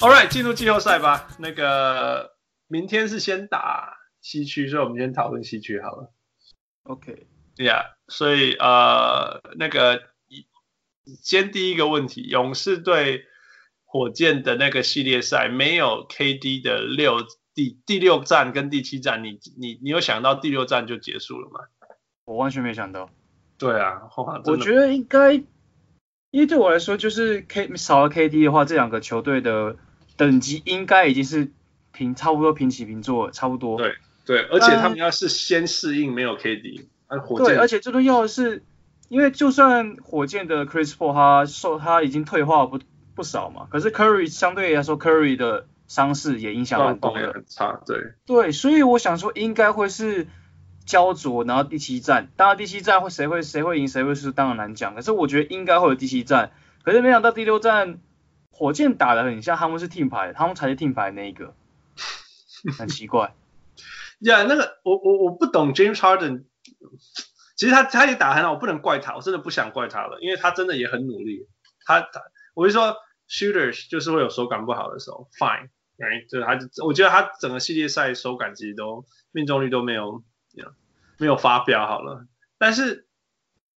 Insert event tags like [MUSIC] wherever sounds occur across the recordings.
All right，进入季后赛吧。那个明天是先打西区，所以我们先讨论西区好了。OK，Yeah，所以呃，那个先第一个问题，勇士对火箭的那个系列赛没有 KD 的六第第六战跟第七战，你你你有想到第六战就结束了吗？我完全没想到。对啊，我觉得应该，因为对我来说，就是 K 少了 KD 的话，这两个球队的等级应该已经是平差不多平起平坐，差不多。对对，而且他们要是先适应没有 KD，而火箭对，而且最重要的是，因为就算火箭的 Chris Paul 他受他已经退化不不少嘛，可是 Curry 相对来说 Curry 的伤势也影响蛮多的，很差，对对，所以我想说应该会是。焦灼，然后第七战，当然第七战会谁会谁会赢谁会输，当然难讲。可是我觉得应该会有第七战，可是没想到第六战火箭打的很像，他们是 team 牌，他们才是 team 牌那一个，[LAUGHS] 很奇怪。呀，yeah, 那个我我我不懂 James Harden，[LAUGHS] 其实他他也打很好，我不能怪他，我真的不想怪他了，因为他真的也很努力。他他我就说 shooters 就是会有手感不好的时候，fine，right？就是他，我觉得他整个系列赛手感其实都命中率都没有。没有发飙好了，但是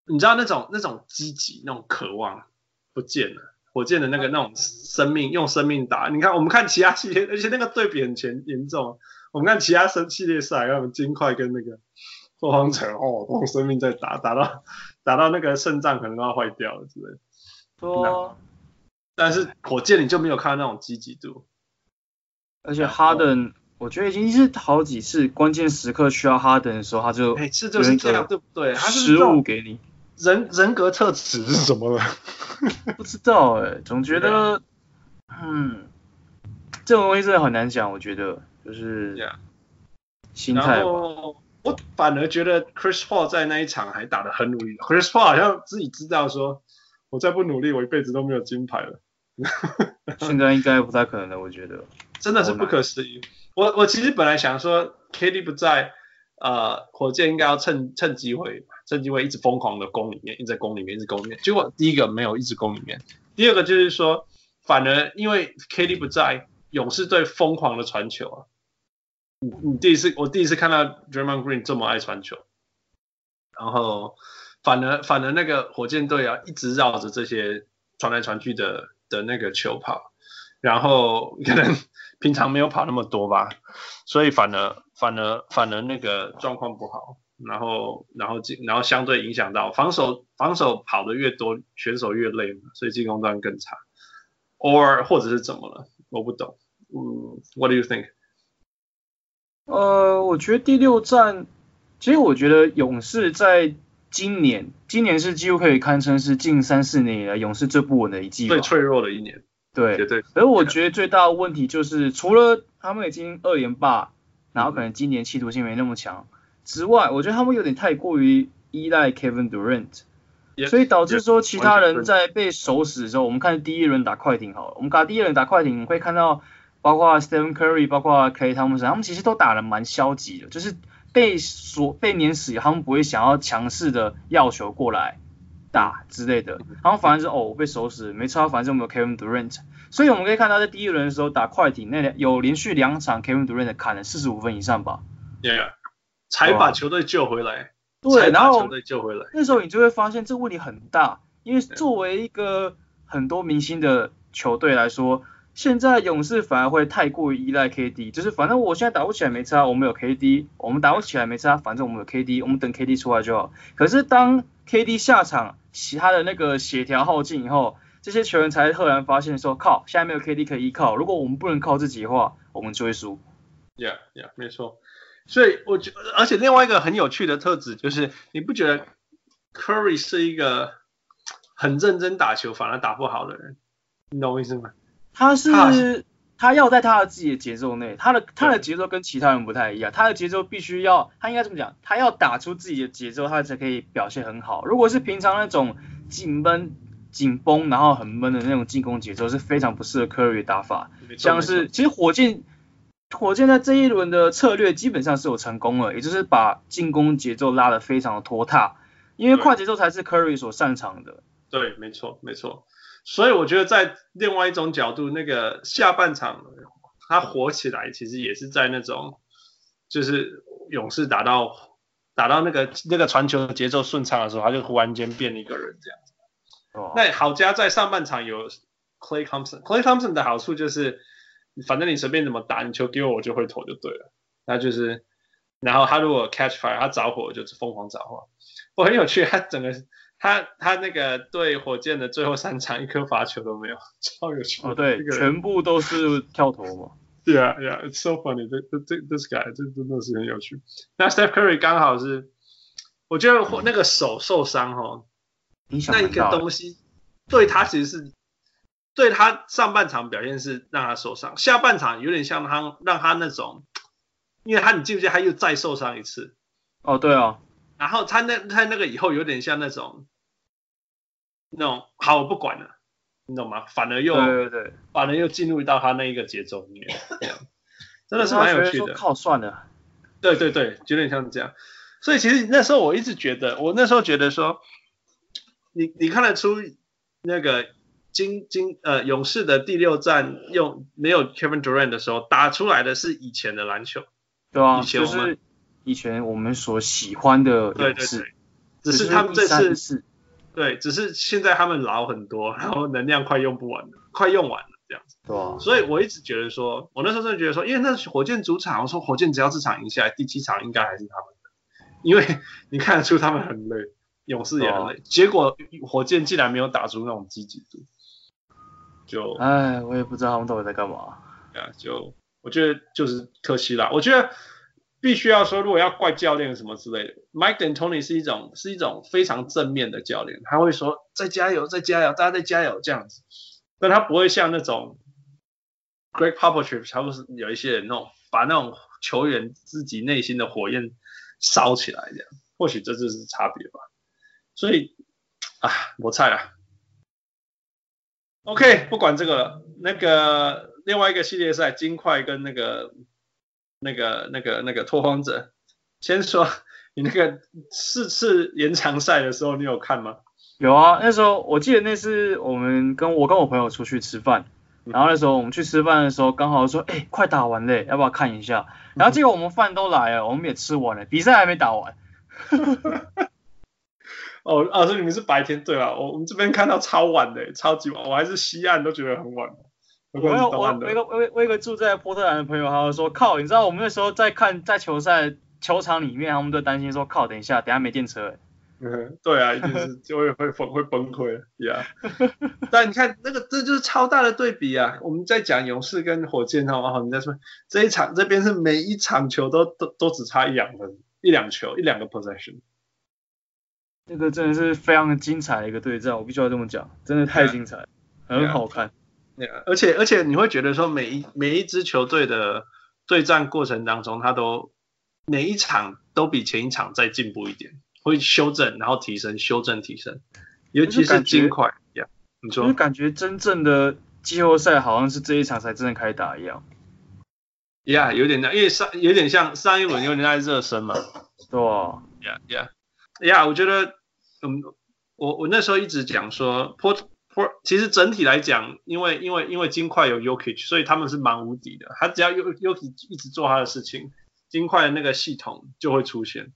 你知道那种那种积极、那种渴望不见了。火箭的那个那种生命，用生命打。你看，我们看其他系列，而且那个对比很严严重。我们看其他生系列赛，他们金块跟那个拓荒者，哦，用生命在打，打到打到那个肾脏可能都要坏掉了之类的。说，但是火箭你就没有看到那种积极度，而且哈登。我觉得已经是好几次关键时刻需要哈登的时候，他就每次就是这样，对不对？他失误给你，人人格特质是什么了？[LAUGHS] 不知道哎、欸，总觉得，嗯，这种东西真的很难讲。我觉得就是心态。然后我反而觉得 Chris Paul 在那一场还打得很努力。Chris Paul 好像自己知道说，我再不努力，我一辈子都没有金牌了。[LAUGHS] 现在应该不太可能了，我觉得真的是不可思议。我我其实本来想说，KD 不在，呃，火箭应该要趁趁机会，趁机会一直疯狂的攻里面，一直攻里面，一直攻里面。结果第一个没有一直攻里面，第二个就是说，反而因为 KD 不在，勇士队疯狂的传球啊。你你第一次我第一次看到 d r a m o n Green 这么爱传球，然后反而反而那个火箭队啊，一直绕着这些传来传去的的那个球跑，然后可能。[LAUGHS] 平常没有跑那么多吧，所以反而反而反而那个状况不好，然后然后进然后相对影响到防守，防守跑的越多，选手越累嘛，所以进攻端更差，or 或者是怎么了，我不懂，嗯，What do you think？呃，我觉得第六战，其实我觉得勇士在今年，今年是几乎可以堪称是近三四年以来勇士最不稳的一季，最脆弱的一年。对，对对，而我觉得最大的问题就是，除了他们已经二连霸，然后可能今年企图性没那么强。之外，我觉得他们有点太过于依赖 Kevin Durant，所以导致说其他人在被守死的时候，我们看第一轮打快艇好了，我们打第一轮打快艇，你会看到包括 Stephen Curry，包括 Klay Thompson，他们其实都打得蛮消极的，就是被锁被碾死，他们不会想要强势的要求过来。打之类的，然后反正是哦，我被守死，没差，反正我们有 Kevin Durant，所以我们可以看到在第一轮的时候打快艇，那有连续两场 Kevin Durant 砍了四十五分以上吧，Yeah，才把球队救回来，对，然后球队救回来，那时候你就会发现这个问题很大，因为作为一个很多明星的球队来说，现在勇士反而会太过于依赖 KD，就是反正我现在打不起来没差，我们有 KD，我们打不起来没差，反正我们有 KD，我们等 KD 出来就好，可是当 KD 下场，其他的那个协调耗尽以后，这些球员才赫然发现说，靠，现在没有 KD 可以依靠。如果我们不能靠自己的话，我们就会输。Yeah, yeah，没错。所以我觉得，而且另外一个很有趣的特质就是，你不觉得 Curry 是一个很认真打球反而打不好的人？你懂我意思吗？他是。他要在他的自己的节奏内，他的他的节奏跟其他人不太一样，他的节奏必须要，他应该这么讲，他要打出自己的节奏，他才可以表现很好。如果是平常那种紧绷、紧绷，然后很闷的那种进攻节奏，是非常不适合 Curry 打法。像是其实火箭，火箭在这一轮的策略基本上是有成功了，也就是把进攻节奏拉得非常的拖沓，因为快节奏才是 Curry 所擅长的。对，没错，没错。所以我觉得在另外一种角度，那个下半场他火起来，其实也是在那种就是勇士打到打到那个那个传球的节奏顺畅的时候，他就忽然间变了一个人这样子。哦。那好加在上半场有 Clay Thompson，Clay Thompson 的好处就是，反正你随便怎么打，你球给我，我就会投就对了。那就是，然后他如果 catch fire，他着火就是疯狂着火。我很有趣，他整个他他那个对火箭的最后三场一颗罚球都没有，超有趣。哦，对，全部都是跳投嘛。对啊，对啊，it's so funny，这这这 this guy，这真的是很有趣。那 Steph Curry 刚好是，我觉得那个手受伤哈，那一个东西对他其实是对他上半场表现是让他受伤，下半场有点像他让他那种，因为他你记不记得他又再受伤一次？哦，对哦。然后他那他那个以后有点像那种，那种好我不管了，你懂吗？反而又对对对，反而又进入到他那一个节奏里面，[LAUGHS] 真的是蛮有趣的。靠算了，对对对，有点像这样。所以其实那时候我一直觉得，我那时候觉得说，你你看得出那个金金呃勇士的第六战用没有 Kevin Durant 的时候打出来的是以前的篮球，对啊，以前我们。就是以前我们所喜欢的勇士，对对对，只是他们这次是，对，只是现在他们老很多，然后能量快用不完了，快用完了这样子。对啊。所以我一直觉得说，我那时候真的觉得说，因为那是火箭主场，我说火箭只要这场赢下来，第七场应该还是他们的，因为 [LAUGHS] 你看得出他们很累，勇士也很累，啊、结果火箭竟然没有打出那种积极度，就，哎，我也不知道他们到底在干嘛。对啊，就我觉得就是可惜啦，我觉得。必须要说，如果要怪教练什么之类的，Mike D'Antoni 是一种是一种非常正面的教练，他会说再加油，再加油，大家再加油这样子，但他不会像那种 Greg Popovich，他不是有一些人那种把那种球员自己内心的火焰烧起来这样，或许这就是差别吧。所以啊，我猜了。OK，不管这个了，那个另外一个系列赛，金块跟那个。那个、那个、那个拓荒者，先说你那个四次延长赛的时候，你有看吗？有啊，那时候我记得那次我们跟我跟我朋友出去吃饭，然后那时候我们去吃饭的时候，刚好说，哎、欸，快打完了，要不要看一下？然后结果我们饭都来了，我们也吃完了，比赛还没打完。[LAUGHS] 哦，啊，所以你们是白天对吧？我我们这边看到超晚的，超级晚，我还是西岸都觉得很晚。我有我我一个我我一个住在波特兰的朋友，他就说靠，你知道我们那时候在看在球赛球场里面，他们都担心说靠，等一下等一下没电车。嗯，对啊，一定是 [LAUGHS] 就会会崩会崩溃呀。[LAUGHS] 但你看那个这就是超大的对比啊！我们在讲勇士跟火箭，好不好？你在说这一场这边是每一场球都都都只差一两分，一两球一两个 possession。那个真的是非常精彩的一个对战，我必须要这么讲，真的太精彩，yeah. 很好看。Yeah, 而且而且你会觉得说每一每一支球队的对战过程当中，他都每一场都比前一场再进步一点，会修正然后提升，修正提升，尤其是金块呀，你说，就感觉真正的季后赛好像是这一场才真正开打一样。呀、yeah,，有点像，因为上有点像上一轮有点在热身嘛。对啊。呀呀呀，我觉得，嗯，我我那时候一直讲说，Port Port。其实整体来讲，因为因为因为金块有 Jokic，所以他们是蛮无敌的。他只要 Jokic 一直做他的事情，金块的那个系统就会出现。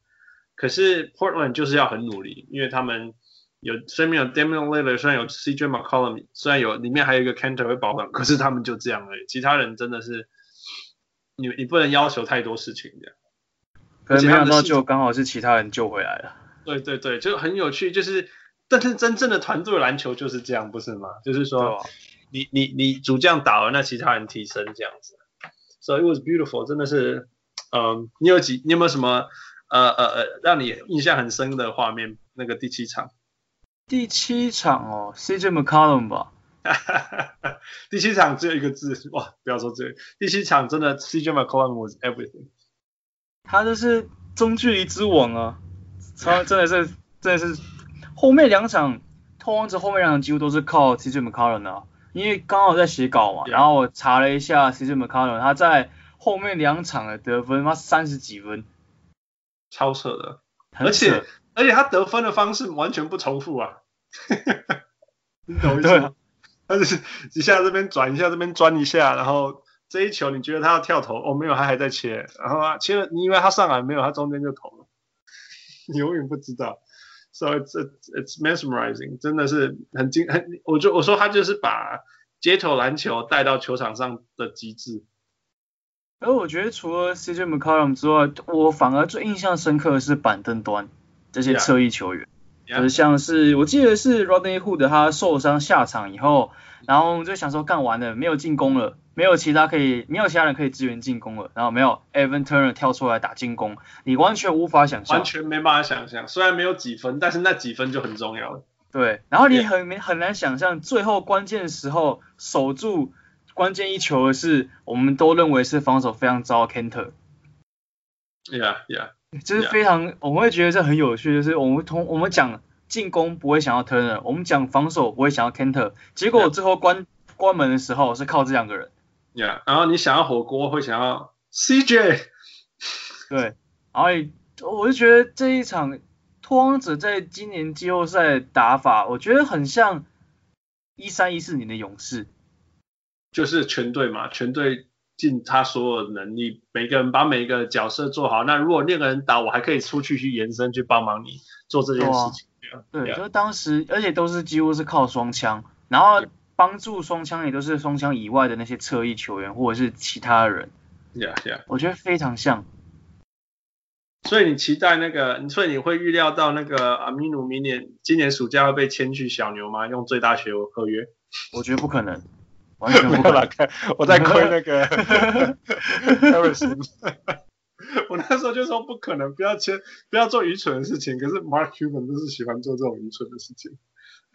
可是 Portland 就是要很努力，因为他们有虽然有 Damian Lillard，虽然有 CJ McCollum，虽然有里面还有一个 Cantor 会保管，可是他们就这样而已。其他人真的是你你不能要求太多事情这样。可是没想到就刚好是其他人救回来了。对对对，就很有趣，就是。但是真正的团队篮球就是这样，不是吗？就是说，你你你主将打了，那其他人提升这样子。So it was beautiful，真的是，嗯，你有几，你有没有什么，呃呃呃，让你印象很深的画面？那个第七场，第七场哦，CJ McCollum 吧。[LAUGHS] 第七场只有一个字，哇，不要说这个，第七场真的 CJ McCollum was everything。他就是中距离之王啊，他真的是真的是。后面两场，拓荒者后面两场几乎都是靠 CJ McCollum 啊，因为刚好在写稿嘛，然后我查了一下 CJ McCollum，他在后面两场的得分，他三十几分，超扯的，而且而且他得分的方式完全不重复啊，[LAUGHS] 你懂意思吗？他是一下这边转一下这边钻一下，然后这一球你觉得他要跳投，哦没有，他还在切，然后啊切了，你以为他上来没有，他中间就投了，[LAUGHS] 你永远不知道。So it's it's mesmerizing，真的是很惊很，我就我说他就是把街头篮球带到球场上的极致。而我觉得除了 CJ McCollum 之外，我反而最印象深刻的是板凳端这些侧翼球员。Yeah. 就是像是我记得是 Rodney Hood 他受伤下场以后，然后我们就想说干完了，没有进攻了，没有其他可以，没有其他人可以支援进攻了，然后没有 Evan Turner 跳出来打进攻，你完全无法想象，完全没办法想象，虽然没有几分，但是那几分就很重要了。对，然后你很没很难想象最后关键时候守住关键一球的是我们都认为是防守非常糟的 Kanter。Yeah, yeah. 就是非常.我们会觉得这很有趣，就是我们同我们讲进攻不会想要 Turner，我们讲防守不会想要 Kanter，结果最后关.关门的时候是靠这两个人。Yeah，然后你想要火锅会想要 CJ。[LAUGHS] 对，然后我就觉得这一场拓荒者在今年季后赛打法，我觉得很像一三一四年的勇士，就是全队嘛，全队。尽他所有的能力，每个人把每个角色做好。那如果那个人倒，我还可以出去去延伸去帮忙你做这件事情。对.就当时，而且都是几乎是靠双枪，然后帮助双枪也都是双枪以外的那些侧翼球员或者是其他人。Yeah, yeah. 我觉得非常像。所以你期待那个，所以你会预料到那个阿米努明年今年暑假会被签去小牛吗？用最大学合约？我觉得不可能。完全不 [LAUGHS] 来看，我在亏那个 [LAUGHS] Harrison [LAUGHS] 我那时候就说不可能，不要签，不要做愚蠢的事情。可是 Mark Cuban 就是喜欢做这种愚蠢的事情。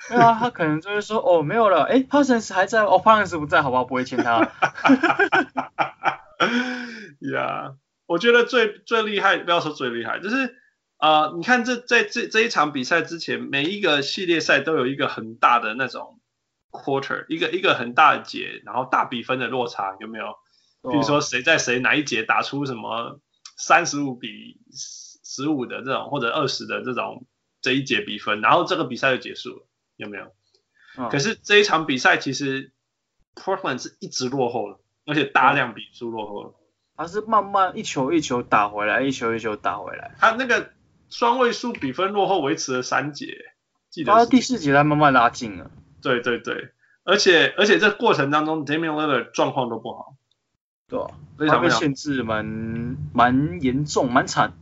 对啊，他可能就是说，哦，没有了，哎，Parsons 还在，哦，Parsons 不在，好吧，不会签他。呀，yeah, 我觉得最最厉害，不要说最厉害，就是啊、呃，你看这在这这一场比赛之前，每一个系列赛都有一个很大的那种。Quarter 一个一个很大的节，然后大比分的落差有没有？比如说谁在谁哪一节打出什么三十五比十五的这种，或者二十的这种这一节比分，然后这个比赛就结束了，有没有？哦、可是这一场比赛其实 Portland 是一直落后了，而且大量比数落后了。他是慢慢一球一球打回来，一球一球打回来。他那个双位数比分落后维持了三节，记得。他第四节才慢慢拉近了。对对对，而且而且这过程当中，Damian Lillard 状况都不好，对啊，他被限制蛮蛮严重，蛮惨，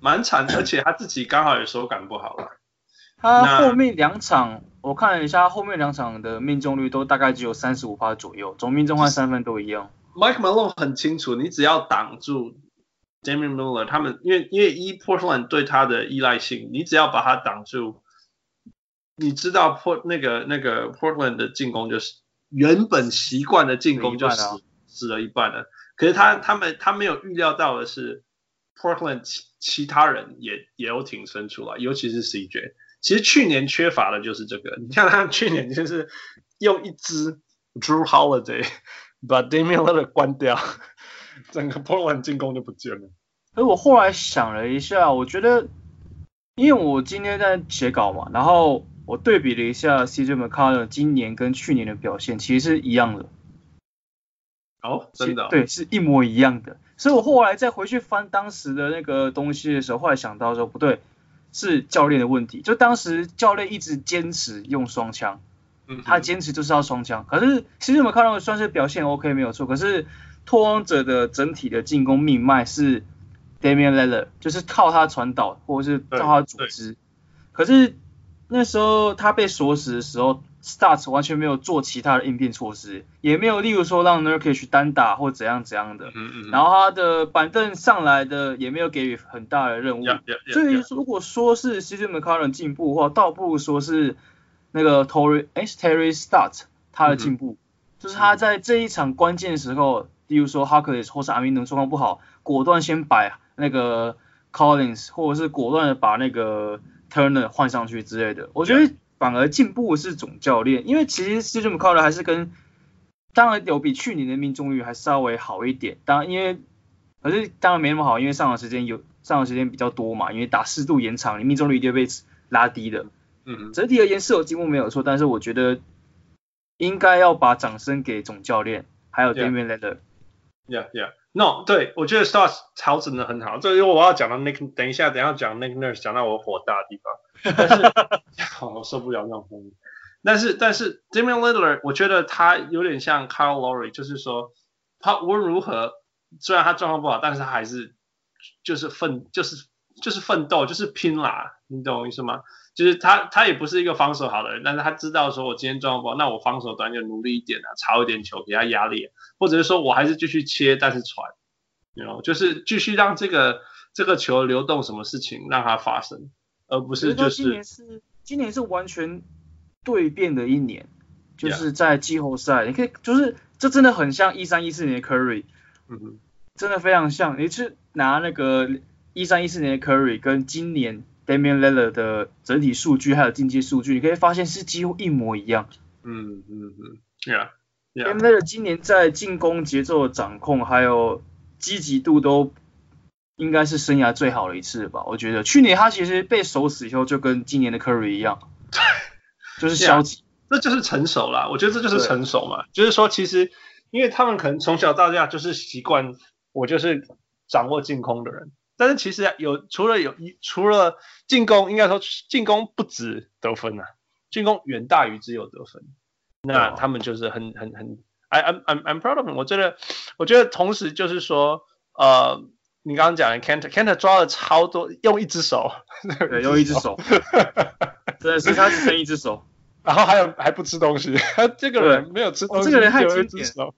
蛮惨，而且他自己刚好也手感不好了。[CLEARS THROAT] 他后面两场我看了一下，后面两场的命中率都大概只有三十五趴左右，总命中和三分都一样。Mike Malone 很清楚，你只要挡住 Damian Lillard，他们因为因为一 Portland 对他的依赖性，你只要把他挡住。你知道 Port 那个那个 Portland 的进攻就是原本习惯的进攻就死死了一半了，可是他他们他没有预料到的是 Portland 其其他人也也有挺身出来，尤其是 CJ。其实去年缺乏的就是这个，你看他去年就是用一支 Drew Holiday 把 Damian Lillard 关掉，整个 Portland 进攻就不见了。而我后来想了一下，我觉得因为我今天在写稿嘛，然后。我对比了一下 CJ McCollum 今年跟去年的表现，其实是一样的。哦，真的、哦？对，是一模一样的。所以我后来再回去翻当时的那个东西的时候，后来想到说不对，是教练的问题。就当时教练一直坚持用双枪，嗯，他坚持就是要双枪。可是 CJ McCollum 算是表现 OK 没有错，可是拓荒者的整体的进攻命脉是 Damian Lillard，就是靠他传导或者是靠他组织。可是那时候他被锁死的时候，Starts 完全没有做其他的应变措施，也没有例如说让 Nurkic 单打或怎样怎样的。嗯嗯。然后他的板凳上来的也没有给予很大的任务。Yeah, yeah, yeah, yeah. 所以如果说是 CJ McCollum 进步的话，倒不如说是那个 Tory 哎 Terry Starts 他的进步，嗯，就是他在这一场关键时候，例如说 Harkless 或是阿明能状况不好，果断先摆那个 Collins，或者是果断的把那个。Turner 换上去之类的，我觉得反而进步是总教练，因为其实 CJ McCollum 还是跟，当然有比去年的命中率还稍微好一点，当然因为，可是当然没那么好，因为上场时间有上场时间比较多嘛，因为打适度延长，你命中率一定会被拉低的。嗯，整体而言是有进步没有错，但是我觉得应该要把掌声给总教练，还有 Damian Lillard。Yeah, yeah. No，对，我觉得 Stars 调整的很好。这因为我要讲到 Nick，等一下，等一下讲 Nick Nurse，讲到我火大的地方。[LAUGHS] 但是，[LAUGHS] 好，我受不了那种风。但是，但是 Damian Lillard，我觉得他有点像 Kyle Lowry，就是说他无论如何，虽然他状况不好，但是他还是就是奋，就是就是奋斗，就是拼啦。你懂我意思吗？就是他，他也不是一个防守好的人，但是他知道说，我今天状况不好，那我防守端就努力一点啊，抄一点球，给他压力，或者是说我还是继续切，但是传，你知道，就是继续让这个这个球流动，什么事情让它发生，而不是就是。今年是今年是完全对变的一年，就是在季后赛.你可以就是这真的很像一三一四年的 Curry，嗯哼，真的非常像，你去拿那个一三一四年的 Curry 跟今年。Damian Lillard 的整体数据还有竞技数据，你可以发现是几乎一模一样。嗯嗯嗯，Yeah。Damian Lillard 今年在进攻节奏的掌控还有积极度都应该是生涯最好的一次吧？我觉得去年他其实被守死以后就跟今年的 Curry 一样，[LAUGHS] 就是消极。这就是成熟啦，我觉得这就是成熟嘛。就是说，其实因为他们可能从小到大就是习惯，我就是掌握进攻的人。但是其实有除了有一除了进攻，应该说进攻不止得分啊，进攻远大于只有得分。那他们就是很很很，I I'm I'm I'm proud of him。我觉得我觉得同时就是说，呃，你刚刚讲的 Kanter 抓了超多，用一只手，对，[LAUGHS] 用一只手，[LAUGHS] 真的是他只剩一只手，然后还有还不吃东西，他 [LAUGHS] 这个人没有吃东西，这个人还有一只手，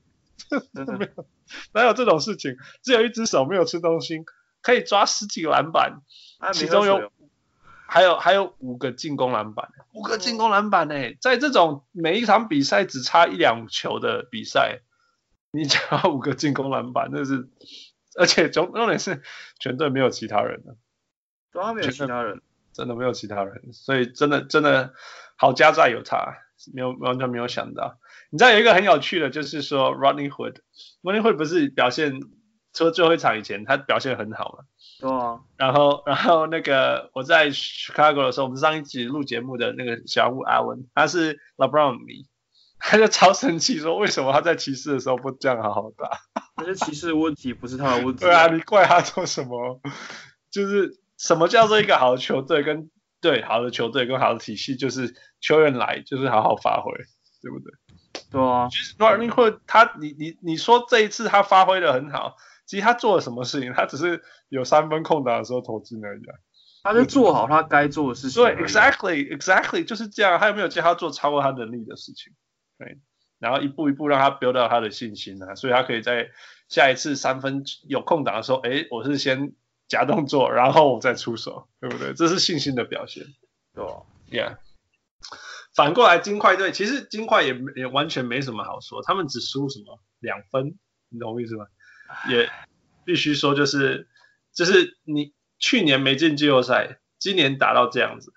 真的没有，哪有这种事情？只有一只手没有吃东西。可以抓十几个篮板，其中有还有还有五个进攻篮板，五个进攻篮板呢，在这种每一场比赛只差一两球的比赛，你只要五个进攻篮板，那是而且重重点是全队没有其他人了，对啊，没有其他人，真的没有其他人，所以真的真的好加在有他，没有完全没有想到。你知道有一个很有趣的，就是说 Running Hood，Running Hood 不是表现。说最后一场以前，他表现很好嘛。对啊。然后，然后那个我在 Chicago 的时候，我们上一集录节目的那个小物阿文，他是 LeBron 迷，他就超生气，说为什么他在骑士的时候不这样好好打？那是骑士的问题，不是他的问题。[LAUGHS] 对啊，你怪他做什么？就是什么叫做一个好的球队跟对好的球队跟好的体系，就是球员来就是好好发挥，对不对？对啊。其实 Rodney Hood 他，你你你说这一次他发挥的很好。其实他做了什么事情？[LAUGHS] 他只是有三分空档的时候投进而已。他就做好他该做的事情。对，exactly，exactly 就是这样。他有没有叫他做超过他能力的事情？对，然后一步一步让他 build 到他的信心啊，所以他可以在下一次三分有空档的时候，哎，我是先假动作，然后我再出手，对不对？这是信心的表现。对吧，Yeah。反过来，金块队其实金块也也完全没什么好说，他们只输什么两分，你懂我意思吗？也必须说，就是就是你去年没进季后赛，今年打到这样子，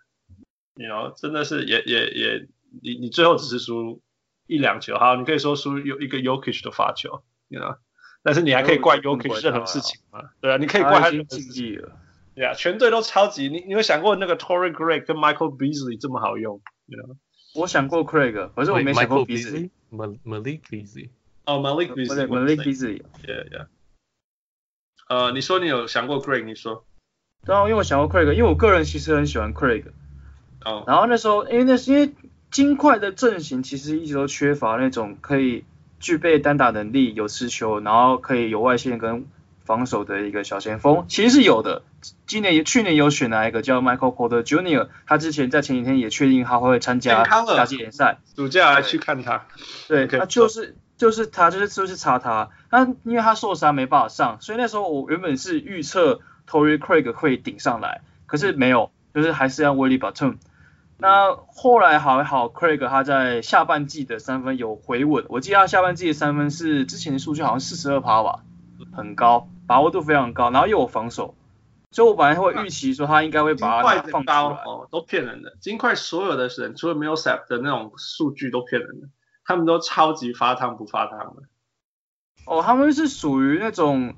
你 you know 真的是也也也，你你最后只是输一两球，好，你可以说输有一个 Jokic 的罚球，你 you know 但是你还可以怪 Jokic 任何事情吗？对啊，你可以怪他竞技了，对啊，全队都超级，你你有想过那个 Torrey Craig 跟 Michael Beasley 这么好用，you know? 我想过 Craig，可是我没想过 Beasley，Malik Beasley。哦、oh,，Malik Beasley，Malik Beasley，yeah yeah。呃，你说你有想过 Craig？你说。对啊，因为我想过 Craig，因为我个人其实很喜欢 Craig。哦。Oh. 然后那时候，因为那是因为金块的阵型其实一直都缺乏那种可以具备单打能力、有持球，然后可以有外线跟防守的一个小前锋，其实是有的。今年去年有选来一个叫 Michael Porter Jr.，他之前在前几天也确定他会参加夏季联赛，暑假来去看他。对，他就是。就是他，就是就是差他，他因为他受伤没办法上，所以那时候我原本是预测 Torrey Craig 会顶上来，可是没有，就是还是要 Willie Barton。那后来还好，Craig 他在下半季的三分有回稳，我记得他下半季的三分是之前的数据好像四十二趴吧，很高，把握度非常高，然后又有防守，所以我本来会预期说他应该会把他放高哦，都骗人的，金块所有的人除了 Millsap 的那种数据都骗人的。他们都超级发烫不发烫的。哦，他们是属于那种，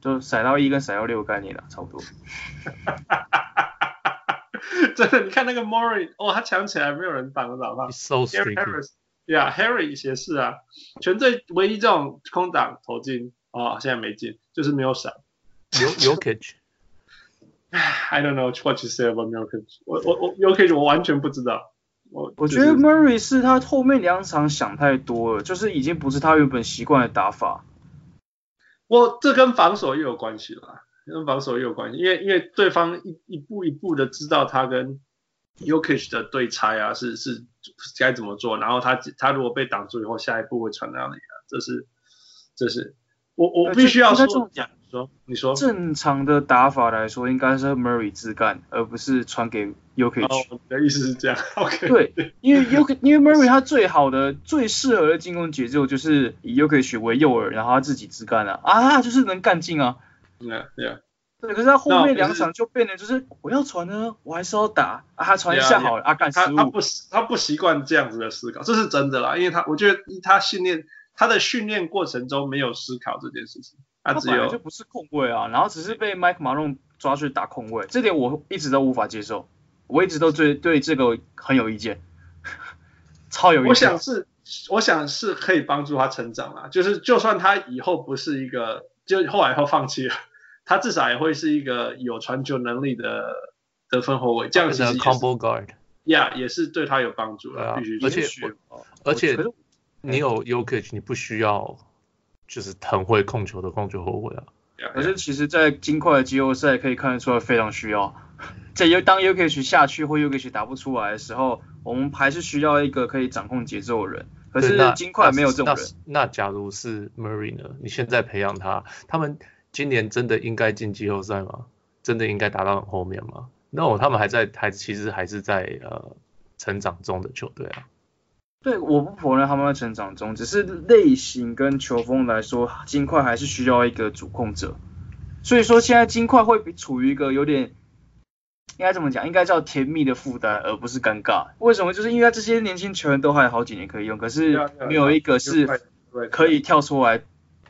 就甩到一跟甩到六概念的，差不多。[LAUGHS] 真的，你看那个 Murray，哦，他抢起来没有人挡得了他。So Yeah，Harry 也是啊。全队唯一这种空档投进，哦，现在没进，就是没有闪。Jokic。I don't know what you say about Jokic。我我我 Jokic 我完全不知道。我我觉得 Murray 是他后面两场想太多了，就是已经不是他原本习惯的打法。我这跟防守又有关系了，跟防守又有关系，因为因为对方一一步一步的知道他跟 Jokic 的对拆啊，是是该怎么做，然后他他如果被挡住以后，下一步会传到哪里啊？这是这是我我必须要说讲。说，你说正常的打法来说，应该是 Murray 自干，而不是传给 Jokic。哦，你的意思是这样？OK。对，因为 Jokic，[LAUGHS] 因为 Murray 他最好的、最适合的进攻节奏就是以 Jokic 为诱饵，然后他自己自干啊，啊，就是能干进啊。对啊，对啊。对，可是他后面两场就变得就是我要传呢，我还是要打啊，他传一下好了啊，干失误。他他不他不习惯这样子的思考，这是真的啦，因为他我觉得他训练他的训练过程中没有思考这件事情。他，他本来就不是控卫啊，然后只是被麦克马龙抓去打控卫，这点我一直都无法接受，我一直都对对这个很有意见，[LAUGHS] 超有意见。我想是，我想是可以帮助他成长啊，就是就算他以后不是一个，就后来后放弃了，他至少也会是一个有传球能力的得分后卫，这样子。Combo guard，呀，yeah, 也是对他有帮助啊，必须。而且而且你有 Jokic，你不需要。就是很会控球的控球后卫啊，可是其实，在金块的季后赛可以看得出来非常需要。[LAUGHS] 在当 Jokic 下去或 Jokic 打不出来的时候，我们还是需要一个可以掌控节奏的人。可是金块没有这种人。那，那，那假如是 Murray 呢？你现在培养他，他们今年真的应该进季后赛吗？真的应该打到很后面吗？No，他们还在，还其实还是在呃成长中的球队啊。对，我不否认他们在成长中，只是类型跟球风来说，金块还是需要一个主控者。所以说现在金块会处于一个有点，应该怎么讲？应该叫甜蜜的负担，而不是尴尬。为什么？就是因为这些年轻球员都还有好几年可以用，可是没有一个是可以跳出来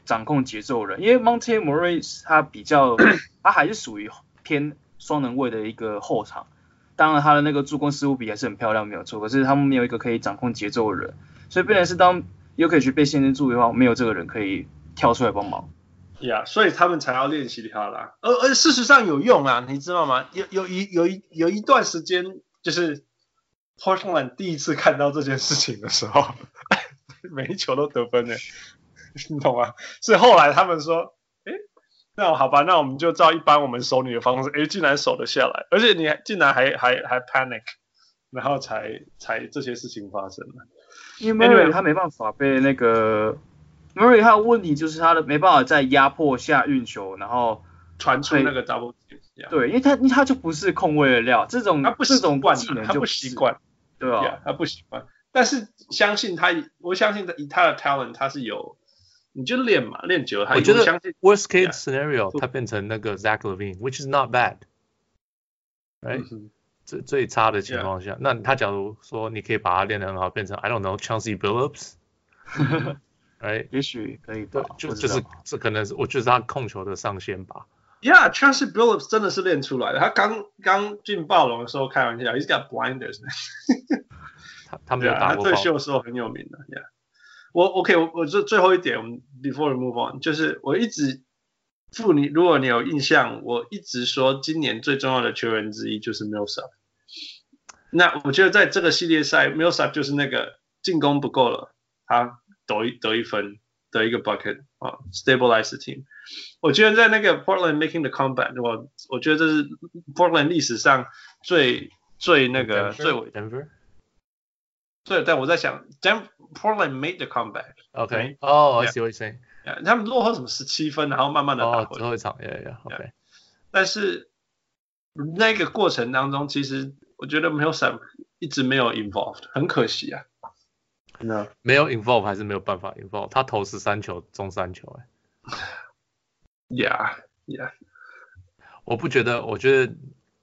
掌控节奏的人。因为 Monte Morris 他比较，他还是属于偏双能位的一个后场。当然，他的那个助攻失误比还是很漂亮，没有错。可是他们没有一个可以掌控节奏的人，所以变成是当 Jokic 被限制住的话，没有这个人可以跳出来帮忙。呀所以他们才要练习他啦。而而事实上有用啊，你知道吗？有有一有一有一段时间，就是 Portland 第一次看到这件事情的时候，[LAUGHS] 每一球都得分呢，你懂吗？所以后来他们说。那好吧，那我们就照一般我们守你的方式，哎，竟然守得下来，而且你还竟然还还还 panic，然后才才这些事情发生了。因为 Murray 他没办法被那个 Murray 他的问题就是他的没办法在压迫下运球，然后传出那个 double team。对，因为他他就不是控卫的料，这种他不这种技能他不习惯，对吧、啊？他不习惯，但是相信他，我相信他以他的 talent 他是有。你就练嘛，练久了他我觉得 worst case scenario，他变成那个 Zach Levine，which is not bad，right？、嗯、最最差的情况下那他假如说你可以把他练得很好，变成 I don't know Chauncey Billups，right？也许可以吧，就就是这可能是我觉得是他控球的上限吧。Yeah，Chauncey Billups 真的是练出来的，他刚刚进暴龙的时候开玩笑，he's got blinders，他他没有打过，他退休的时候很有名的，Yeah。我 OK，我我这最后一点，我们 before we move on，就是我一直付你，如果你有印象，我一直说今年最重要的球员之一就是 Millsap。那我觉得在这个系列赛，Millsap 就是那个进攻不够了，他得一得一分得一个 bucket 啊，stabilize the team。我觉得在那个 Portland making the comeback，我我觉得这是 Portland 历史上最最那个?最 Denver。对，但我在想，Dan，Portland made the comeback。OK，哦，I see what you're saying。他们落后什么十七分，然后慢慢的打回来。哦，最后一场，Yeah yeah，OK。但是那个过程当中，其实我觉得没有 Sam 一直没有 involved，很可惜啊。No，没有 involve 还是没有办法 involve，他投十三球中三球，哎。Yeah yeah。我不觉得，我觉得。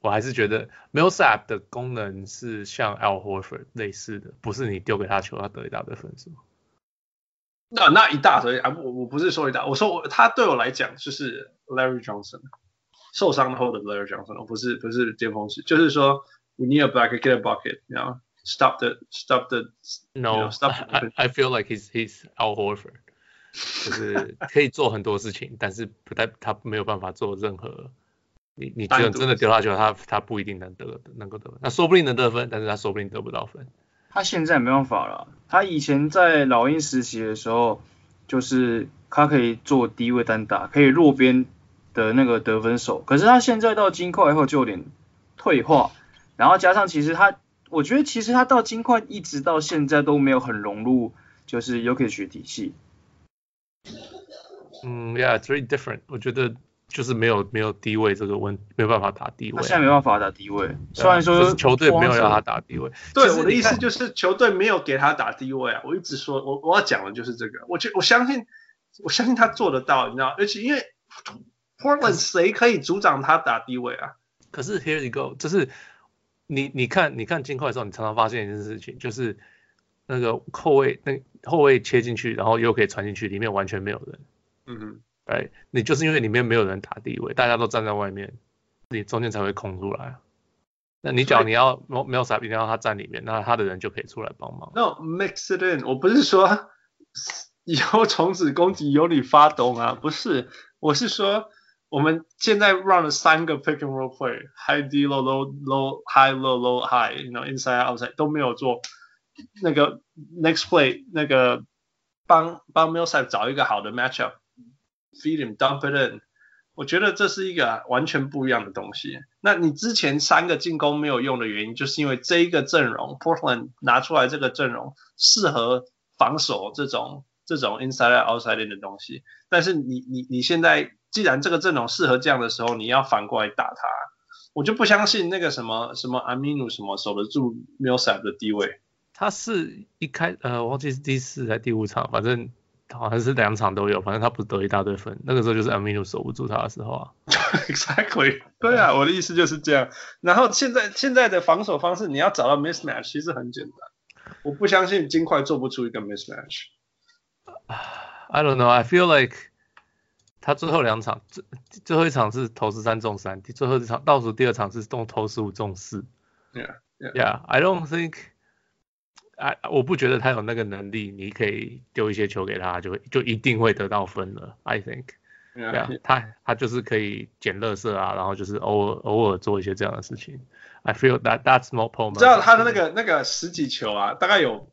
我还是觉得 Millsap 的功能是像 Al Horford 类似的，不是你丢给他球，他得一大堆分数。那那一大堆啊，我我不是说一大，我说我他对我来讲就是 Larry Johnson 受伤后的 Larry Johnson，我不是不是巅峰期，就是说 We need a bucket, get a bucket，你知道吗？stop the stop the no know, stop I, I I feel like he's he's Al Horford，就是可以做很多事情，但是不太他没有办法做任何。你你觉得真的丢他球，他他不一定能得能够得分，那说不定能得分，但是他说不定得不到分。他现在没办法了，他以前在老鹰实习的时候，就是他可以做低位单打，可以弱边的那个得分手，可是他现在到金块以后就有点退化，然后加上其实他，我觉得其实他到金块一直到现在都没有很融入，就是 Jokic 体系。嗯，Yeah，it's very different，我觉得。就是没有没有低位这个问，没有办法打低位。他现在没办法打低位，虽然说是球队没有让他打低位。对，我的意思就是球队没有给他打低位啊！我一直说，我我要讲的就是这个。我觉我相信，我相信他做得到，你知道？而且因为 Portland 谁可以阻挡他打低位啊？可是 Here you go，就是你你看你看金块的时候，你常常发现一件事情，就是那个后卫那后卫切进去，然后又可以传进去，里面完全没有人。嗯哼。哎，你就是因为里面没有人打地位，大家都站在外面，你中间才会空出来。那你讲你要没没有啥，一定要他站里面，那他的人就可以出来帮忙。No mix it in，我不是说以后从此攻击由你发动啊，不是，我是说我们现在 run 了三个 pick and roll play，high D low low low high low low high，you know inside outside 都没有做那个 next play 那个帮帮 Millsap 找一个好的 matchup。Feed him, dump it in。我觉得这是一个完全不一样的东西。那你之前三个进攻没有用的原因，就是因为这一个阵容，Portland 拿出来这个阵容适合防守这种这种 inside outside in 的东西。但是你你你现在既然这个阵容适合这样的时候，你要反过来打他，我就不相信那个什么什么 Aminu 什么守得住 Milsap 的地位。他是一开呃，我忘记是第四还是第五场，反正。好像是两场都有，反正他不得一大堆分，那个时候就是 Aminu 守不住他的时候啊。[LAUGHS] Exactly，对啊，我的意思就是这样。然后现在现在的防守方式，你要找到 mismatch 其实很简单。我不相信金块做不出一个 mismatch。[SIGHS] I don't know, I feel like 他最后两场，最最后一场是投十三中三，最后一场倒数第二场是动投十五中四。Yeah, yeah, yeah, I don't think. 哎，我不觉得他有那个能力，你可以丢一些球给他，就会就一定会得到分了。I think，对啊，他他就是可以捡垃圾啊，然后就是偶尔偶尔做一些这样的事情。I feel that that's more problem。知道他的那个那个十几球啊，大概有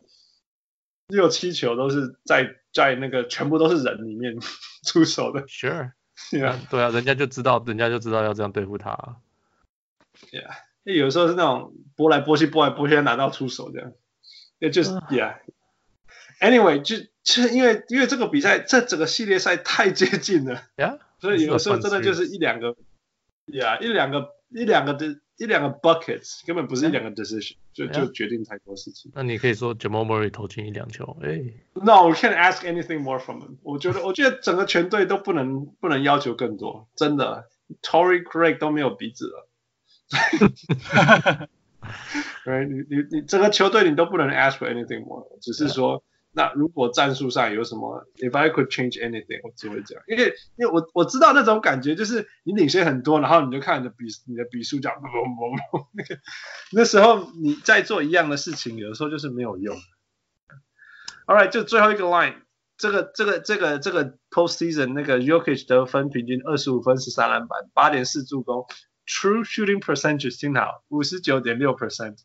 六七球都是在在那个全部都是人里面 [LAUGHS] 出手的。Sure，[LAUGHS] 对啊，对啊，人家就知道，人家就知道要这样对付他。Yeah，有时候是那种拨来拨去，拨来拨去，拿到出手这样。也就是 yeah，anyway 就就是因为因为这个比赛这整个系列赛太接近了，yeah，[LAUGHS] 所以有时候真的就是一两个，yeah 一两个一两个的一两个 buckets 根本不是一两个 decision 就就决定太多事情。那你可以说 Jamal Murray 投进一两球，哎，No，we can't ask anything more from him。我觉得我觉得整个全队都不能不能要求更多，真的，Torrey Craig 都没有鼻子了。[LAUGHS] [LAUGHS] 对，你你你整个球队你都不能 ask for anything more，只是说，那如果战术上有什么，if I could change anything，我只会这样，因为因为我我知道那种感觉，就是你领先很多，然后你就看你的比你的比数讲嘣嘣嘣，那个那时候你在做一样的事情，有的时候就是没有用。All right，就最后一个 line，这个这个这个这个 postseason 那个 Jokic 得分平均二十五分十三篮板八点四助攻。True shooting percentage 听好，五十九点六 percent，